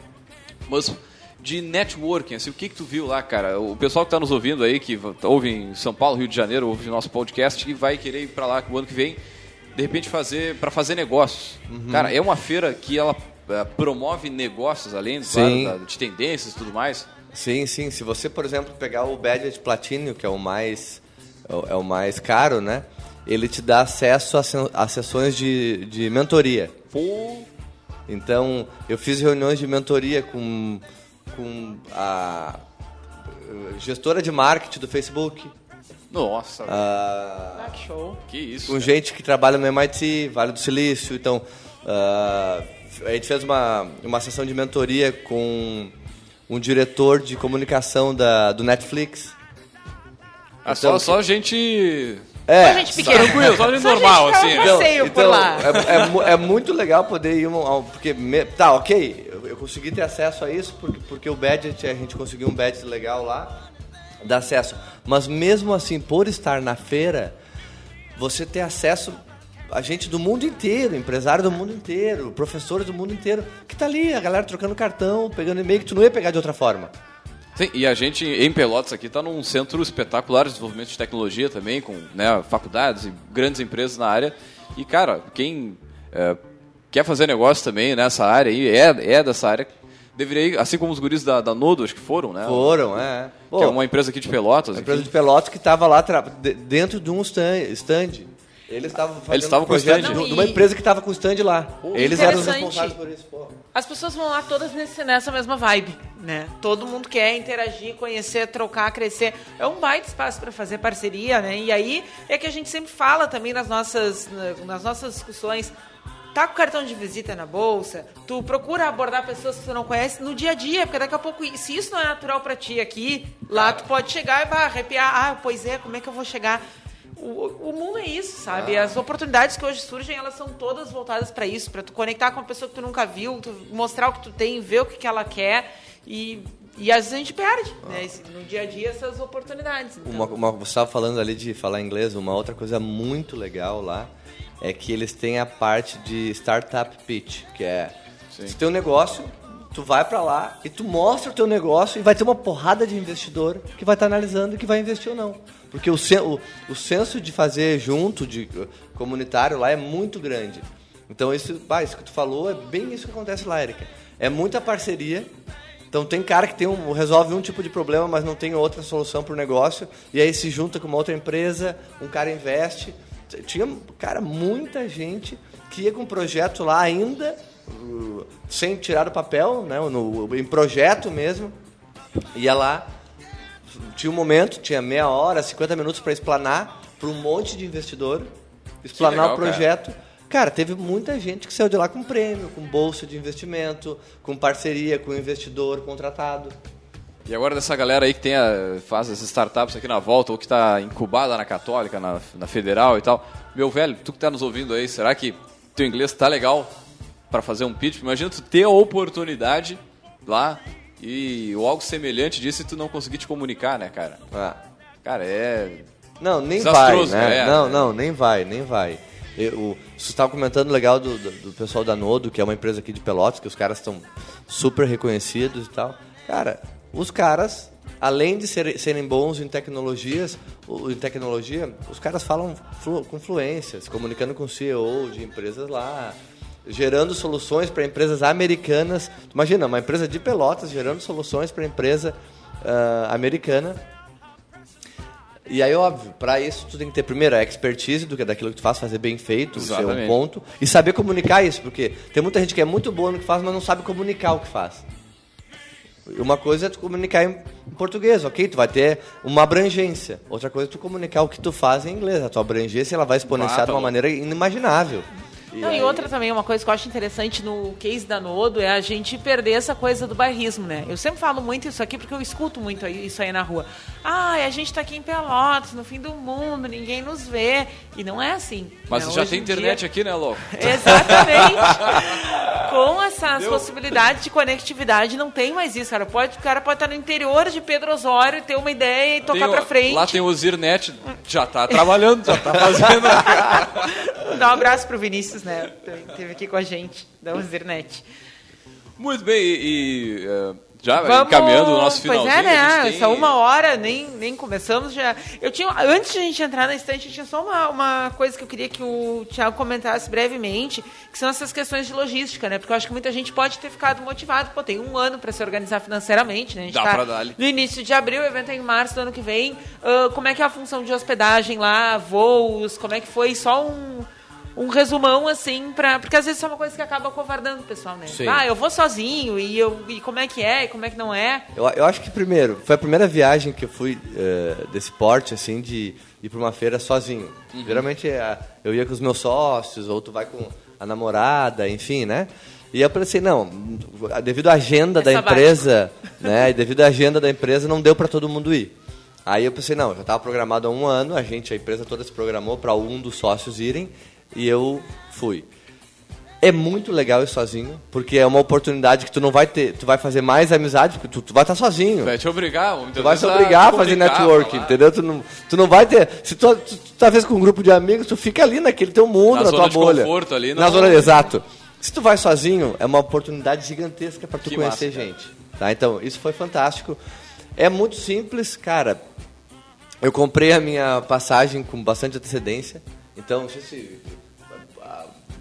Mas de networking, assim, o que que tu viu lá, cara? O pessoal que está nos ouvindo aí, que va- ouve em São Paulo, Rio de Janeiro, ouve o nosso podcast, que vai querer ir para lá o ano que vem, de repente fazer para fazer negócios. Uhum. Cara, é uma feira que ela promove negócios além, claro, da- de tendências e tudo mais. Sim, sim. Se você, por exemplo, pegar o Badget Platinum, que é o mais é o, é mais caro, né? Ele te dá acesso a, a sessões de, de mentoria. Então, eu fiz reuniões de mentoria com, com a eh, gestora de marketing do Facebook. Nossa, Ah, Ah, que show. que isso. com cara. gente que trabalha no MIT, Vale do Silício. Então, ah, a gente fez uma, uma sessão de mentoria com um diretor de comunicação da, do Netflix. Ah, só, Então, só gente... É, Só gente pequena. Tranquilo, só gente Só normal, gente que assim. é um passeio por lá. É, é é muito legal poder ir, um, porque, me- tá, ok, eu, eu consegui ter acesso a isso, porque, porque o badge, a gente conseguiu um badge legal lá, dá acesso. Mas mesmo assim, por estar na feira, você ter acesso a gente do mundo inteiro, empresário do mundo inteiro, professores do mundo inteiro, que tá ali, a galera trocando cartão, pegando e-mail que tu não ia pegar de outra forma. Sim, e a gente em Pelotas aqui está num centro espetacular de desenvolvimento de tecnologia também, com né, faculdades e grandes empresas na área. E, cara, quem é, quer fazer negócio também nessa área aí, é, é dessa área, deveria ir, assim como os guris da, da Nodo, acho que foram, né? Foram, é. Que é uma empresa aqui de Pelotas. Uma empresa enfim. de Pelotas que estava lá dentro de um stand. stand. Eles estavam fazendo Eles estavam com projeto stand? de, Não, de uma e- empresa que estava com stand lá. Eles eram os Interessante. responsáveis por isso. Pô. As pessoas vão lá todas nesse- nessa mesma vibe, né? Todo mundo quer interagir, conhecer, trocar, crescer. É um baita espaço para fazer parceria, né? E aí é que a gente sempre fala também nas nossas, na- nas nossas discussões. Tá com o cartão de visita na bolsa, tu procura abordar pessoas que tu não conhece no dia a dia, porque daqui a pouco, se isso não é natural para ti aqui, lá tu pode chegar e vai arrepiar. Ah, pois é, como é que eu vou chegar? O, o mundo é isso, sabe? As oportunidades que hoje surgem, elas são todas voltadas para isso, para tu conectar com uma pessoa que tu nunca viu, tu mostrar o que tu tem, ver o que, que ela quer e, e às vezes a gente perde, né? Esse- No dia a dia essas oportunidades. Então, Uma, uma, você estava falando ali de falar inglês, uma outra coisa muito legal lá é que eles têm a parte de startup pitch, que é se tem um negócio, tu vai para lá e tu mostra o teu negócio e vai ter uma porrada de investidor que vai estar analisando que vai investir ou não. Porque o, o, o senso de fazer junto, de uh, comunitário lá é muito grande. Então isso, bah, isso que tu falou é bem isso que acontece lá, Erika. É muita parceria, então tem cara que tem um, resolve um tipo de problema, mas não tem outra solução para o negócio, e aí se junta com uma outra empresa, um cara investe. Tinha, cara, muita gente que ia com um projeto lá ainda, sem tirar do papel, né, no, em projeto mesmo, ia lá, tinha um momento, tinha meia hora, 50 minutos para explanar para um monte de investidor, explanar legal, o projeto. Cara, teve muita gente que saiu de lá com prêmio, com bolsa de investimento, com parceria com investidor contratado. E agora dessa galera aí que tem a, faz as startups aqui na volta, ou que está incubada na Católica, na, na Federal e tal. Meu velho, tu que está nos ouvindo aí, será que teu inglês tá legal para fazer um pitch? Imagina tu ter a oportunidade lá e ou algo semelhante disso e tu não conseguir te comunicar, né, cara? Ah. Cara, é... Não, nem vai, Desastroso, né? é, não, né? não, nem vai, nem vai. Eu, você estava comentando legal do, do, do pessoal da Nodo, que é uma empresa aqui de Pelotas, que os caras estão super reconhecidos e tal. Cara, os caras, além de ser- serem bons em tecnologias, em tecnologia, os caras falam flu- com fluência, se comunicando com CEO de empresas lá, gerando soluções para empresas americanas. Imagina, uma empresa de Pelotas gerando soluções para empresa ah, americana e aí, óbvio, para isso tu tem que ter primeiro a expertise do que daquilo que tu faz, fazer bem feito, ser um ponto, e saber comunicar isso, porque tem muita gente que é muito boa no que faz, mas não sabe comunicar o que faz. Uma coisa é tu comunicar em português, ok? Tu vai ter uma abrangência. Outra coisa é tu comunicar o que tu faz em inglês. A tua abrangência ela vai exponenciar Ah, tá de uma maneira inimaginável. Não, e outra também, uma coisa que eu acho interessante no case da Nodo é a gente perder essa coisa do bairrismo, né? Eu sempre falo muito isso aqui porque eu escuto muito aí- isso aí na rua. Ah, a gente tá aqui em Pelotas, no fim do mundo, ninguém nos vê. E não é assim. Mas né? já tem em internet dia- aqui, né, louco? [LAUGHS] Exatamente. Com essas possibilidades de conectividade, não tem mais isso, cara. Pode, o cara pode estar no interior de Pedro Osório, ter uma ideia e tocar Tem o- pra frente. Lá tem o Zirnet, já tá trabalhando, já tá fazendo. [LAUGHS] Dá um abraço pro Vinícius, né? Teve aqui com a gente, da Uzirnet. Muito bem, e, e, eh, já Vamos- encaminhando o nosso finalzinho. Pois é, né? tem- Essa uma hora, nem, nem começamos já. Eu tinha, antes de a gente entrar na estante, tinha só uma, uma coisa que eu queria que o Thiago comentasse brevemente, que são essas questões de logística, né? Porque eu acho que muita gente pode ter ficado motivado. Pô, tem um ano para se organizar financeiramente, né? A gente Dá tá pra dar-lhe. no início de abril, o evento é em março do ano que vem. Ah, como é que é a função de hospedagem lá, voos, como é que foi? Só um, um resumão, assim, pra, porque às vezes isso é uma coisa que acaba covardando o pessoal, né? Sim. Ah, eu vou sozinho, e, eu, e como é que é, e como é que não é. Eu, eu acho que primeiro, foi a primeira viagem que eu fui eh, desse porte, assim, de ir para uma feira sozinho. Uhum. Geralmente eh, eu ia com os meus sócios, ou tu vai com a namorada, enfim, né? E eu pensei, não, devido à agenda É da sabático. empresa, né? E devido à agenda da empresa, não deu para todo mundo ir. Aí eu pensei, não, já estava programado há um ano, a gente, a empresa toda se programou para um dos sócios irem, e eu fui. É muito legal ir sozinho, porque é uma oportunidade que tu não vai ter, tu vai fazer mais amizade, porque tu, tu vai estar sozinho. Vai te obrigar, Tu vai vezes, se obrigar a te fazer comunicar, network, falar. entendeu? Tu não, tu não vai ter. Se tu, tu, tu tá vez com um grupo de amigos, tu fica ali naquele teu mundo, Na na, zona tua bolha. conforto ali, Na zona, exato. Se tu vai sozinho, é uma oportunidade gigantesca para tu Que conhecer massa, gente. Tá? Então, isso foi fantástico. É muito simples, cara. Eu comprei a minha passagem com bastante antecedência. Então, não sei se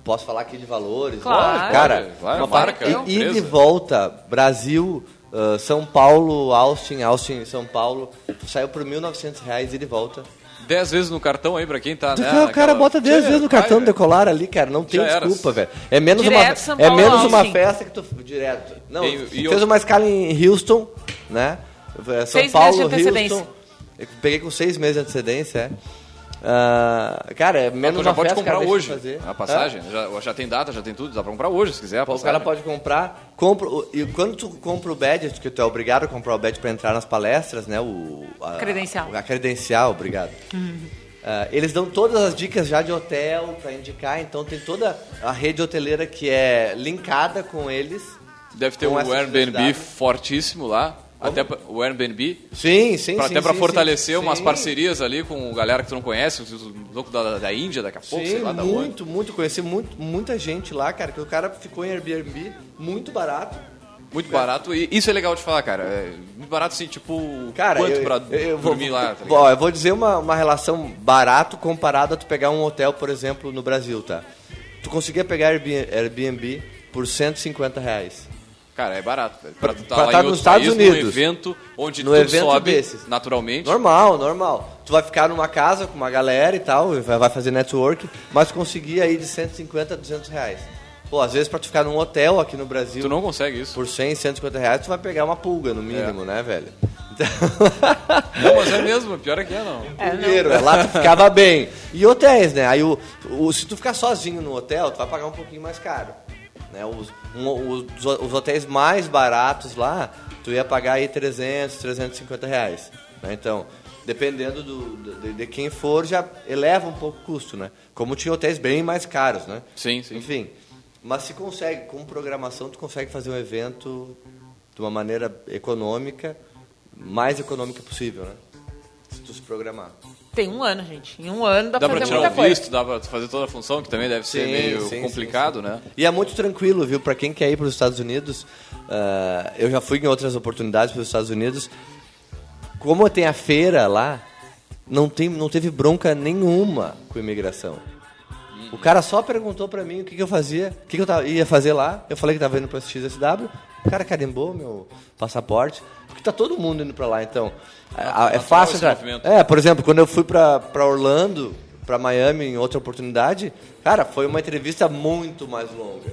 posso falar aqui de valores. Claro. cara, Claro, uma marca, pa- e, e de volta, Brasil, ah, São Paulo, Austin, Austin, São Paulo, saiu por 1.900 reais e de volta. 10 vezes no cartão aí pra quem tá, né? o cara bota 10 Tchê, vezes no cartão velho. decolar ali, cara, não tem Já era. desculpa, velho. É menos Direto, uma é menos uma festa que tu direto. Não, E- e fez outra- uma escala em Houston, né? São Seis Paulo, meses de antecedência. Houston. Eu peguei com seis meses de antecedência, é. Ah, cara, é menos Tu já uma pode festa comprar cara, hoje fazer. a passagem. Já, já tem data, já tem tudo. Dá pra comprar hoje, se quiser. A O cara pode comprar, compra, e quando tu compra o badge, que tu é obrigado a comprar o badge para entrar nas palestras, né? O, a, Credencial. A, credencial, obrigado. Ah, eles dão todas as dicas já de hotel para indicar, então tem toda a rede hoteleira que é linkada com eles. Deve ter um Airbnb fortíssimo lá. Até pra- o Airbnb. Sim, sim, Pra, sim. até sim, fortalecer sim. umas Sim. parcerias ali com galera que tu não conhece, os loucos da, da Índia daqui a pouco, sei Sim, lá da onde. muito, muito. Conheci muito, muita gente lá, cara, que o cara ficou em Airbnb muito barato. Muito barato. E isso é legal de falar, cara. É muito barato, assim, tipo, Cara, quanto eu, pra eu- eu vou, dormir lá, tá Ó, eu vou dizer uma, uma relação barato comparado a tu pegar um hotel, por exemplo, no Brasil, tá? Tu conseguia pegar Airbnb, Airbnb por 150 reais. Cara, é barato. velho. Pra tu tá Pra lá tá em nos Estados país, Unidos. num evento onde No tudo evento sobe desses. naturalmente. Normal, normal. Tu vai ficar numa casa com uma galera e tal, vai fazer network, mas conseguia aí de 150 a 200 reais. Pô, às vezes pra tu ficar num hotel aqui no Brasil... Tu não consegue isso. Por 100, 150 reais, tu vai pegar uma pulga, no mínimo, né, velho? Então... Não, mas é mesmo. Pior é que é, não. Primeiro, é, lá tu ficava bem. E hotéis, né? Aí o, o- se tu ficar sozinho no hotel, tu vai pagar um pouquinho mais caro. Né? Os, um, os, os hotéis mais baratos lá, tu ia pagar aí 300, 350 reais. Né? Então, dependendo do, de, de, quem for, já eleva um pouco o custo, né? Como tinha hotéis bem mais caros, né? Sim, sim. Enfim, mas se consegue, com programação, tu consegue fazer um evento de uma maneira econômica, mais econômica possível, né? Se tu se programar. Tem um ano, gente. Em um ano dá, dá pra fazer tirar muita o visto, coisa. dá pra fazer toda a função, que também deve ser Sim, meio sim, complicado, sim, sim. né? E é muito tranquilo, viu? Para quem quer ir para os Estados Unidos, uh, eu já fui em outras oportunidades para os Estados Unidos. Como tem a feira lá, não, tem, não teve bronca nenhuma com imigração. O cara só perguntou para mim o que, que eu fazia, o que, que eu tava, ia fazer lá. Eu falei que estava indo para o XSW. O cara carimbou meu passaporte. Porque tá todo mundo indo para lá, então. É, é fácil entrar. É, por exemplo, quando eu fui para Orlando, para Miami em outra oportunidade, cara, foi uma entrevista muito mais longa.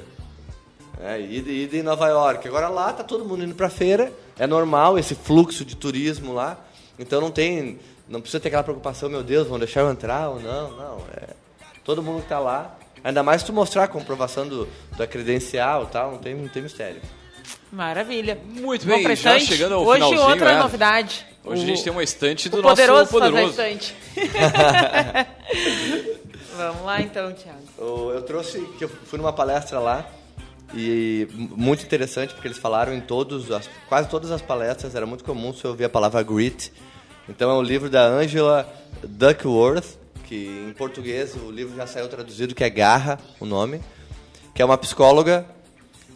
É, ida, ida em Nova York. Agora lá tá todo mundo indo para feira, é normal esse fluxo de turismo lá. Então não tem, não precisa ter aquela preocupação, meu Deus, vão deixar eu entrar ou não, não. É, todo mundo que tá lá, ainda mais tu mostrar a comprovação do, da credencial, tal, não tem, não tem mistério. Maravilha. Muito Bom, bem, já chegando ao Hoje outra é. novidade. Hoje o, a gente tem uma estante do o nosso poderoso. poderoso. Faz a estante. [LAUGHS] Vamos lá então, Thiago. Eu trouxe, que eu fui numa palestra lá e muito interessante porque eles falaram em todos, as, quase todas as palestras era muito comum você ouvir a palavra grit. Então é um livro da Angela Duckworth, que em português o livro já saiu traduzido que é Garra, o nome, que é uma psicóloga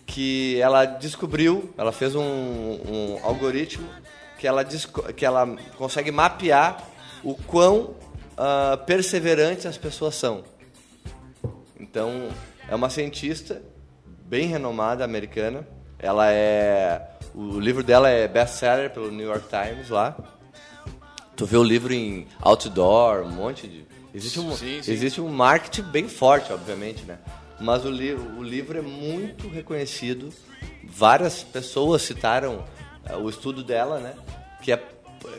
que ela descobriu, ela fez um, um algoritmo que ela, que ela consegue mapear o quão uh, perseverantes as pessoas são. Então, é uma cientista bem renomada americana. Ela é o livro dela é best-seller pelo New York Times lá. Tu vê o livro em outdoor, um monte de existe um Sim, sim. existe um marketing bem forte, obviamente, né? Mas o, li o livro é muito reconhecido. Várias pessoas citaram uh, o estudo dela, né? Que é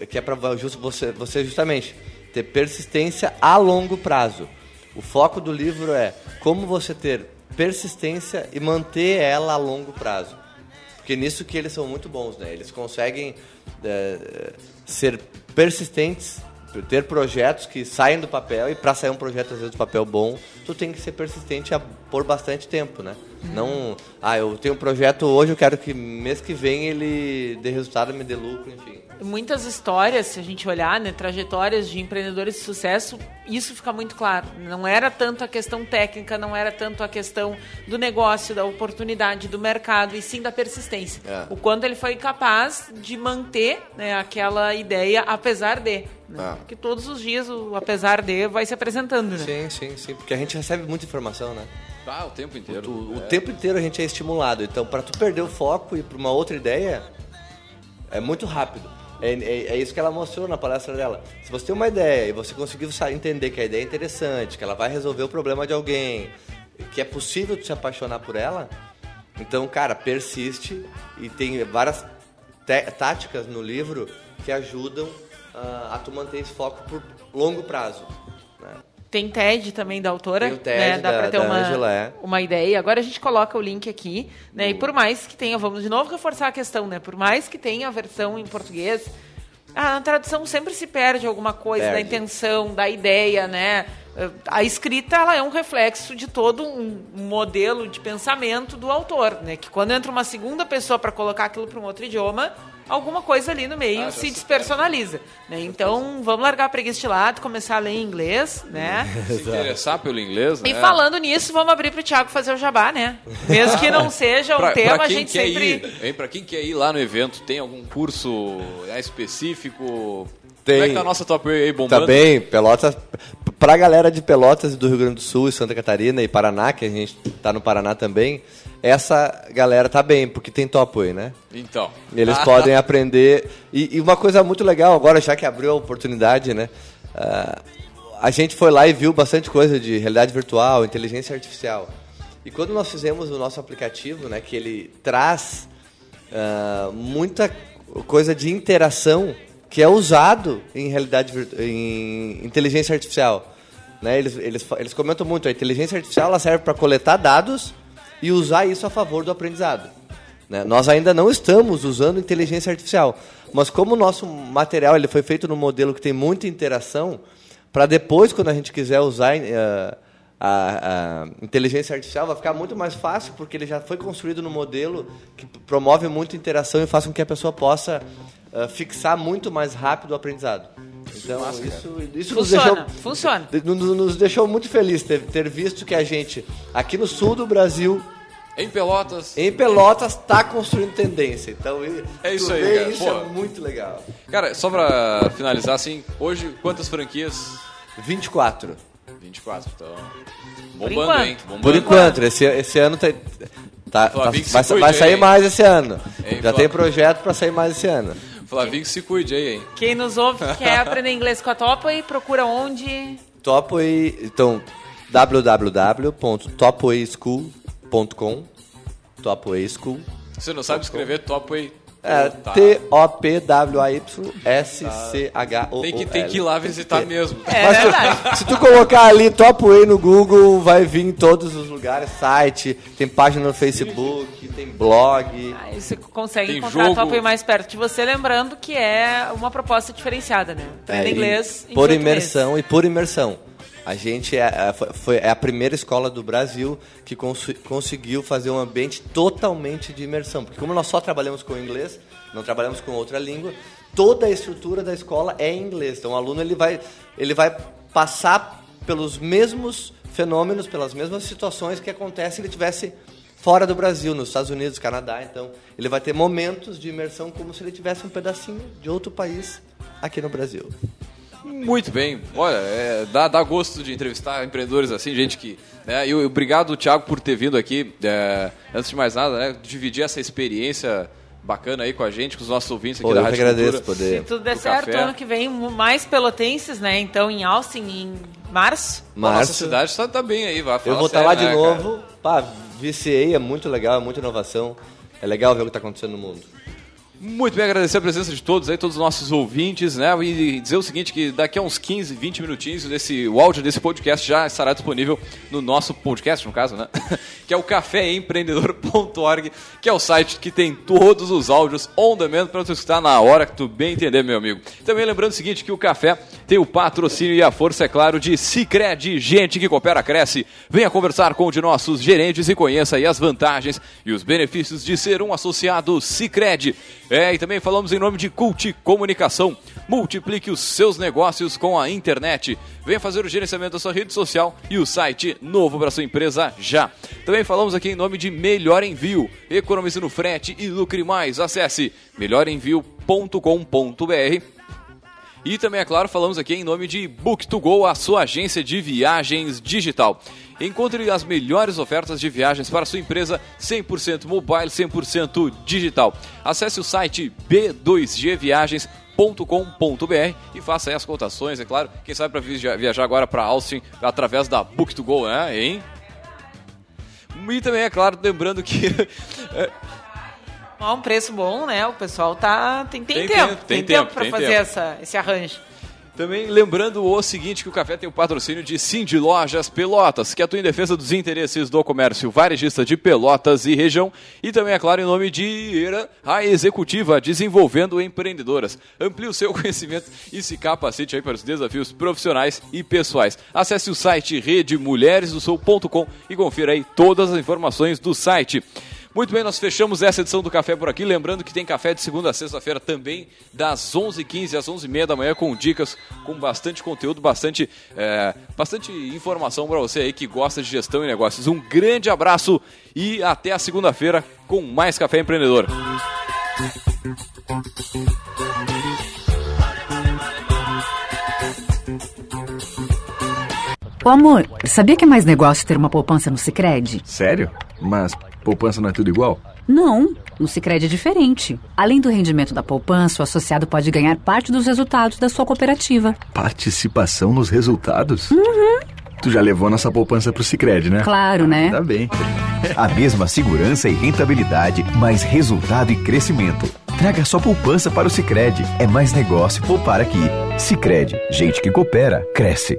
que é para você, você justamente ter persistência a longo prazo. O foco do livro é como você ter persistência e manter ela a longo prazo. Porque nisso que eles são muito bons, né? Eles conseguem é, ser persistentes, ter projetos que saem do papel e para sair um projeto às vezes do papel bom, tu tem que ser persistente por bastante tempo, né? Não, ah, eu tenho um projeto hoje, eu quero que mês que vem ele dê resultado, me dê lucro, enfim. Muitas histórias, se a gente olhar, né, trajetórias de empreendedores de sucesso, isso fica muito claro. Não era tanto a questão técnica, não era tanto a questão do negócio, da oportunidade, do mercado, e sim da persistência. É. O quanto ele foi capaz de manter né, aquela ideia, apesar de. Né? É. Porque todos os dias o apesar de vai se apresentando, né? Sim, sim, sim. Porque a gente recebe muita informação, né? Ah, o tempo inteiro. O, o tempo inteiro a gente é estimulado. Então, para tu perder o foco e para uma outra ideia, é muito rápido. É, é- é isso que ela mostrou na palestra dela. Se você tem uma ideia e você conseguiu entender que a ideia é interessante, que ela vai resolver o problema de alguém, que é possível tu se apaixonar por ela, então, cara, persiste e tem várias táticas no livro que ajudam ah, a tu manter esse foco por longo prazo. né? Tem TED também da autora, Tem o TED né? Dá da- pra ter da uma, Angela, é. uma ideia. Agora a gente coloca o link aqui, né? E por mais que tenha, vamos de novo reforçar a questão, né? Por mais que tenha a versão em português, a tradução sempre se perde alguma coisa da Perde. intenção, da ideia, né? A escrita ela é um reflexo de todo um modelo de pensamento do autor, né? Que quando entra uma segunda pessoa para colocar aquilo para um outro idioma, alguma coisa ali no meio Ah, se despersonaliza, né? Então vamos largar a preguiça de lado, começar a ler em inglês, né? [LAUGHS] Se interessar pelo inglês, né? E falando nisso, vamos abrir para o Thiago fazer o jabá, né? Mesmo que não seja um Pra, tema, pra a gente sempre. ir, pra quem quer ir lá no evento, tem algum curso específico? Tem. Como é que tá a nossa top aí bombando? Tá bem, Pelotas. Pra galera de Pelotas e do Rio Grande do Sul, e Santa Catarina e Paraná, que a gente tá no Paraná também, essa galera tá bem, porque tem top way, né? Então. Eles [LAUGHS] podem aprender. E, e uma coisa muito legal agora, já que abriu a oportunidade, né? ah, a gente foi lá e viu bastante coisa de realidade virtual, inteligência artificial. E quando nós fizemos o nosso aplicativo, né, que ele traz ah, muita coisa de interação que é usado em realidade em inteligência artificial. Né? Eles, eles, eles comentam muito, a inteligência artificial ela serve para coletar dados e usar isso a favor do aprendizado. Né? Nós ainda não estamos usando inteligência artificial, mas como o nosso material ele foi feito num modelo que tem muita interação, para depois, quando a gente quiser usar uh, a, a, inteligência artificial, vai ficar muito mais fácil, porque ele já foi construído no modelo que promove muita interação e faz com que a pessoa possa uh, fixar muito mais rápido o aprendizado. Então, Nossa, isso, isso nos, deixou, funciona. Nos, nos deixou muito feliz ter, ter visto que a gente, aqui no sul do Brasil, em Pelotas. Em Pelotas está construindo tendência. Então, é isso aí, cara. Isso Pô. é muito legal. Cara, só para finalizar assim, hoje quantas franquias? 24. 24, então. Bombando, hein? Bombando. Por enquanto, esse, esse ano tá, tá, tá vai, vai, sair mais esse ano. Ei, Já tem projeto para sair mais esse ano. Flavinho se cuide aí, hein? Quem nos ouve quer [LAUGHS] aprender inglês com a Topway, procura onde? Topway, então www.topwayschool.com Topway School. Você não sabe escrever Topway é, tá. T-O-P-W-A-Y-S-C-H-O-O-L. Tem que, tem que ir lá visitar mesmo. É, Mas, verdade. Se tu colocar ali Topway no Google, vai vir em todos os lugares, site, tem página no Facebook, tem blog. Aí você consegue tem encontrar jogo. Topway mais perto de você, lembrando que é uma proposta diferenciada, né? É, inglês Por imersão meses. e por imersão. A gente é, é, foi, é a primeira escola do Brasil que cons conseguiu fazer um ambiente totalmente de imersão. Porque como nós só trabalhamos com inglês, não trabalhamos com outra língua, toda a estrutura da escola é em inglês. Então o aluno ele vai, ele vai passar pelos mesmos fenômenos, pelas mesmas situações que acontecem se ele tivesse fora do Brasil, nos Estados Unidos, Canadá. Então ele vai ter momentos de imersão como se ele tivesse um pedacinho de outro país aqui no Brasil. Muito bem. Olha, é, dá, dá gosto de entrevistar empreendedores assim, gente que. Né, e obrigado, Thiago, por ter vindo aqui. É, antes de mais nada, né, dividir essa experiência bacana aí com a gente, com os nossos ouvintes aqui Pô, da eu Rádio agradeço poder. Se tudo der certo, café. ano que vem mais pelotenses, né? Então em Austin, em março. Março. Nossa cidade está tá bem aí, vai Eu vou estar tá lá de né, novo. Pá, VCA é muito legal, é muita inovação. É legal ver o que está acontecendo no mundo. Muito bem, agradecer a presença de todos aí, todos os nossos ouvintes, né? E dizer o seguinte, que daqui a uns 15, 20 minutinhos desse, o áudio desse podcast já estará disponível no nosso podcast, no caso, né? [LAUGHS] que é o caféempreendedor.org, que é o site que tem todos os áudios on demand para você escutar na hora que tu bem entender, meu amigo. Também lembrando o seguinte, que o café tem o patrocínio e a força, é claro, de Cicred, gente que coopera, cresce. Venha conversar com um de nossos gerentes e conheça aí as vantagens e os benefícios de ser um associado Cicred. É, e também falamos em nome de Cult Comunicação. Multiplique os seus negócios com a internet. Venha fazer o gerenciamento da sua rede social e o site novo para sua empresa já. Também falamos aqui em nome de Melhor Envio. Economize no frete e lucre mais. Acesse melhorenvio.com.br e também, é claro, falamos aqui em nome de Book2Go, a sua agência de viagens digital. Encontre as melhores ofertas de viagens para sua empresa 100% mobile, 100% digital. Acesse o site b2gviagens.com.br e faça aí as cotações, é claro. Quem sabe para viajar agora para Austin através da Book2Go, né? Hein? E também, é claro, lembrando que [LAUGHS] é, um preço bom, né? O pessoal tá tem, tem, tem tempo, tempo, tem, tem tempo, para fazer tempo. Essa, esse arranjo. Também lembrando o seguinte, que o café tem o patrocínio de Cindy Lojas Pelotas, que atua em defesa dos interesses do comércio varejista de Pelotas e região. E também, é claro, em nome de Era, a executiva desenvolvendo empreendedoras. Amplie o seu [LAUGHS] conhecimento e se capacite aí para os desafios profissionais e pessoais. Acesse o site redemulheresdosul.com e confira aí todas as informações do site. Muito bem, nós fechamos essa edição do Café por aqui. Lembrando que tem café de segunda a sexta-feira também, das 11h15 às 11h30 da manhã, com dicas, com bastante conteúdo, bastante, é, bastante informação para você aí que gosta de gestão e negócios. Um grande abraço e até a segunda-feira com mais Café Empreendedor. Ô amor, sabia que é mais negócio ter uma poupança no Sicredi? Sério? Mas poupança não é tudo igual? Não, no Sicredi é diferente. Além do rendimento da poupança, o associado pode ganhar parte dos resultados da sua cooperativa. Participação nos resultados? Uhum. Tu já levou nossa poupança pro Sicredi, né? Claro, né? Tá bem. A mesma segurança e rentabilidade, mais resultado e crescimento. Traga sua poupança para o Sicredi. É mais negócio poupar aqui. Sicredi, gente que coopera, cresce.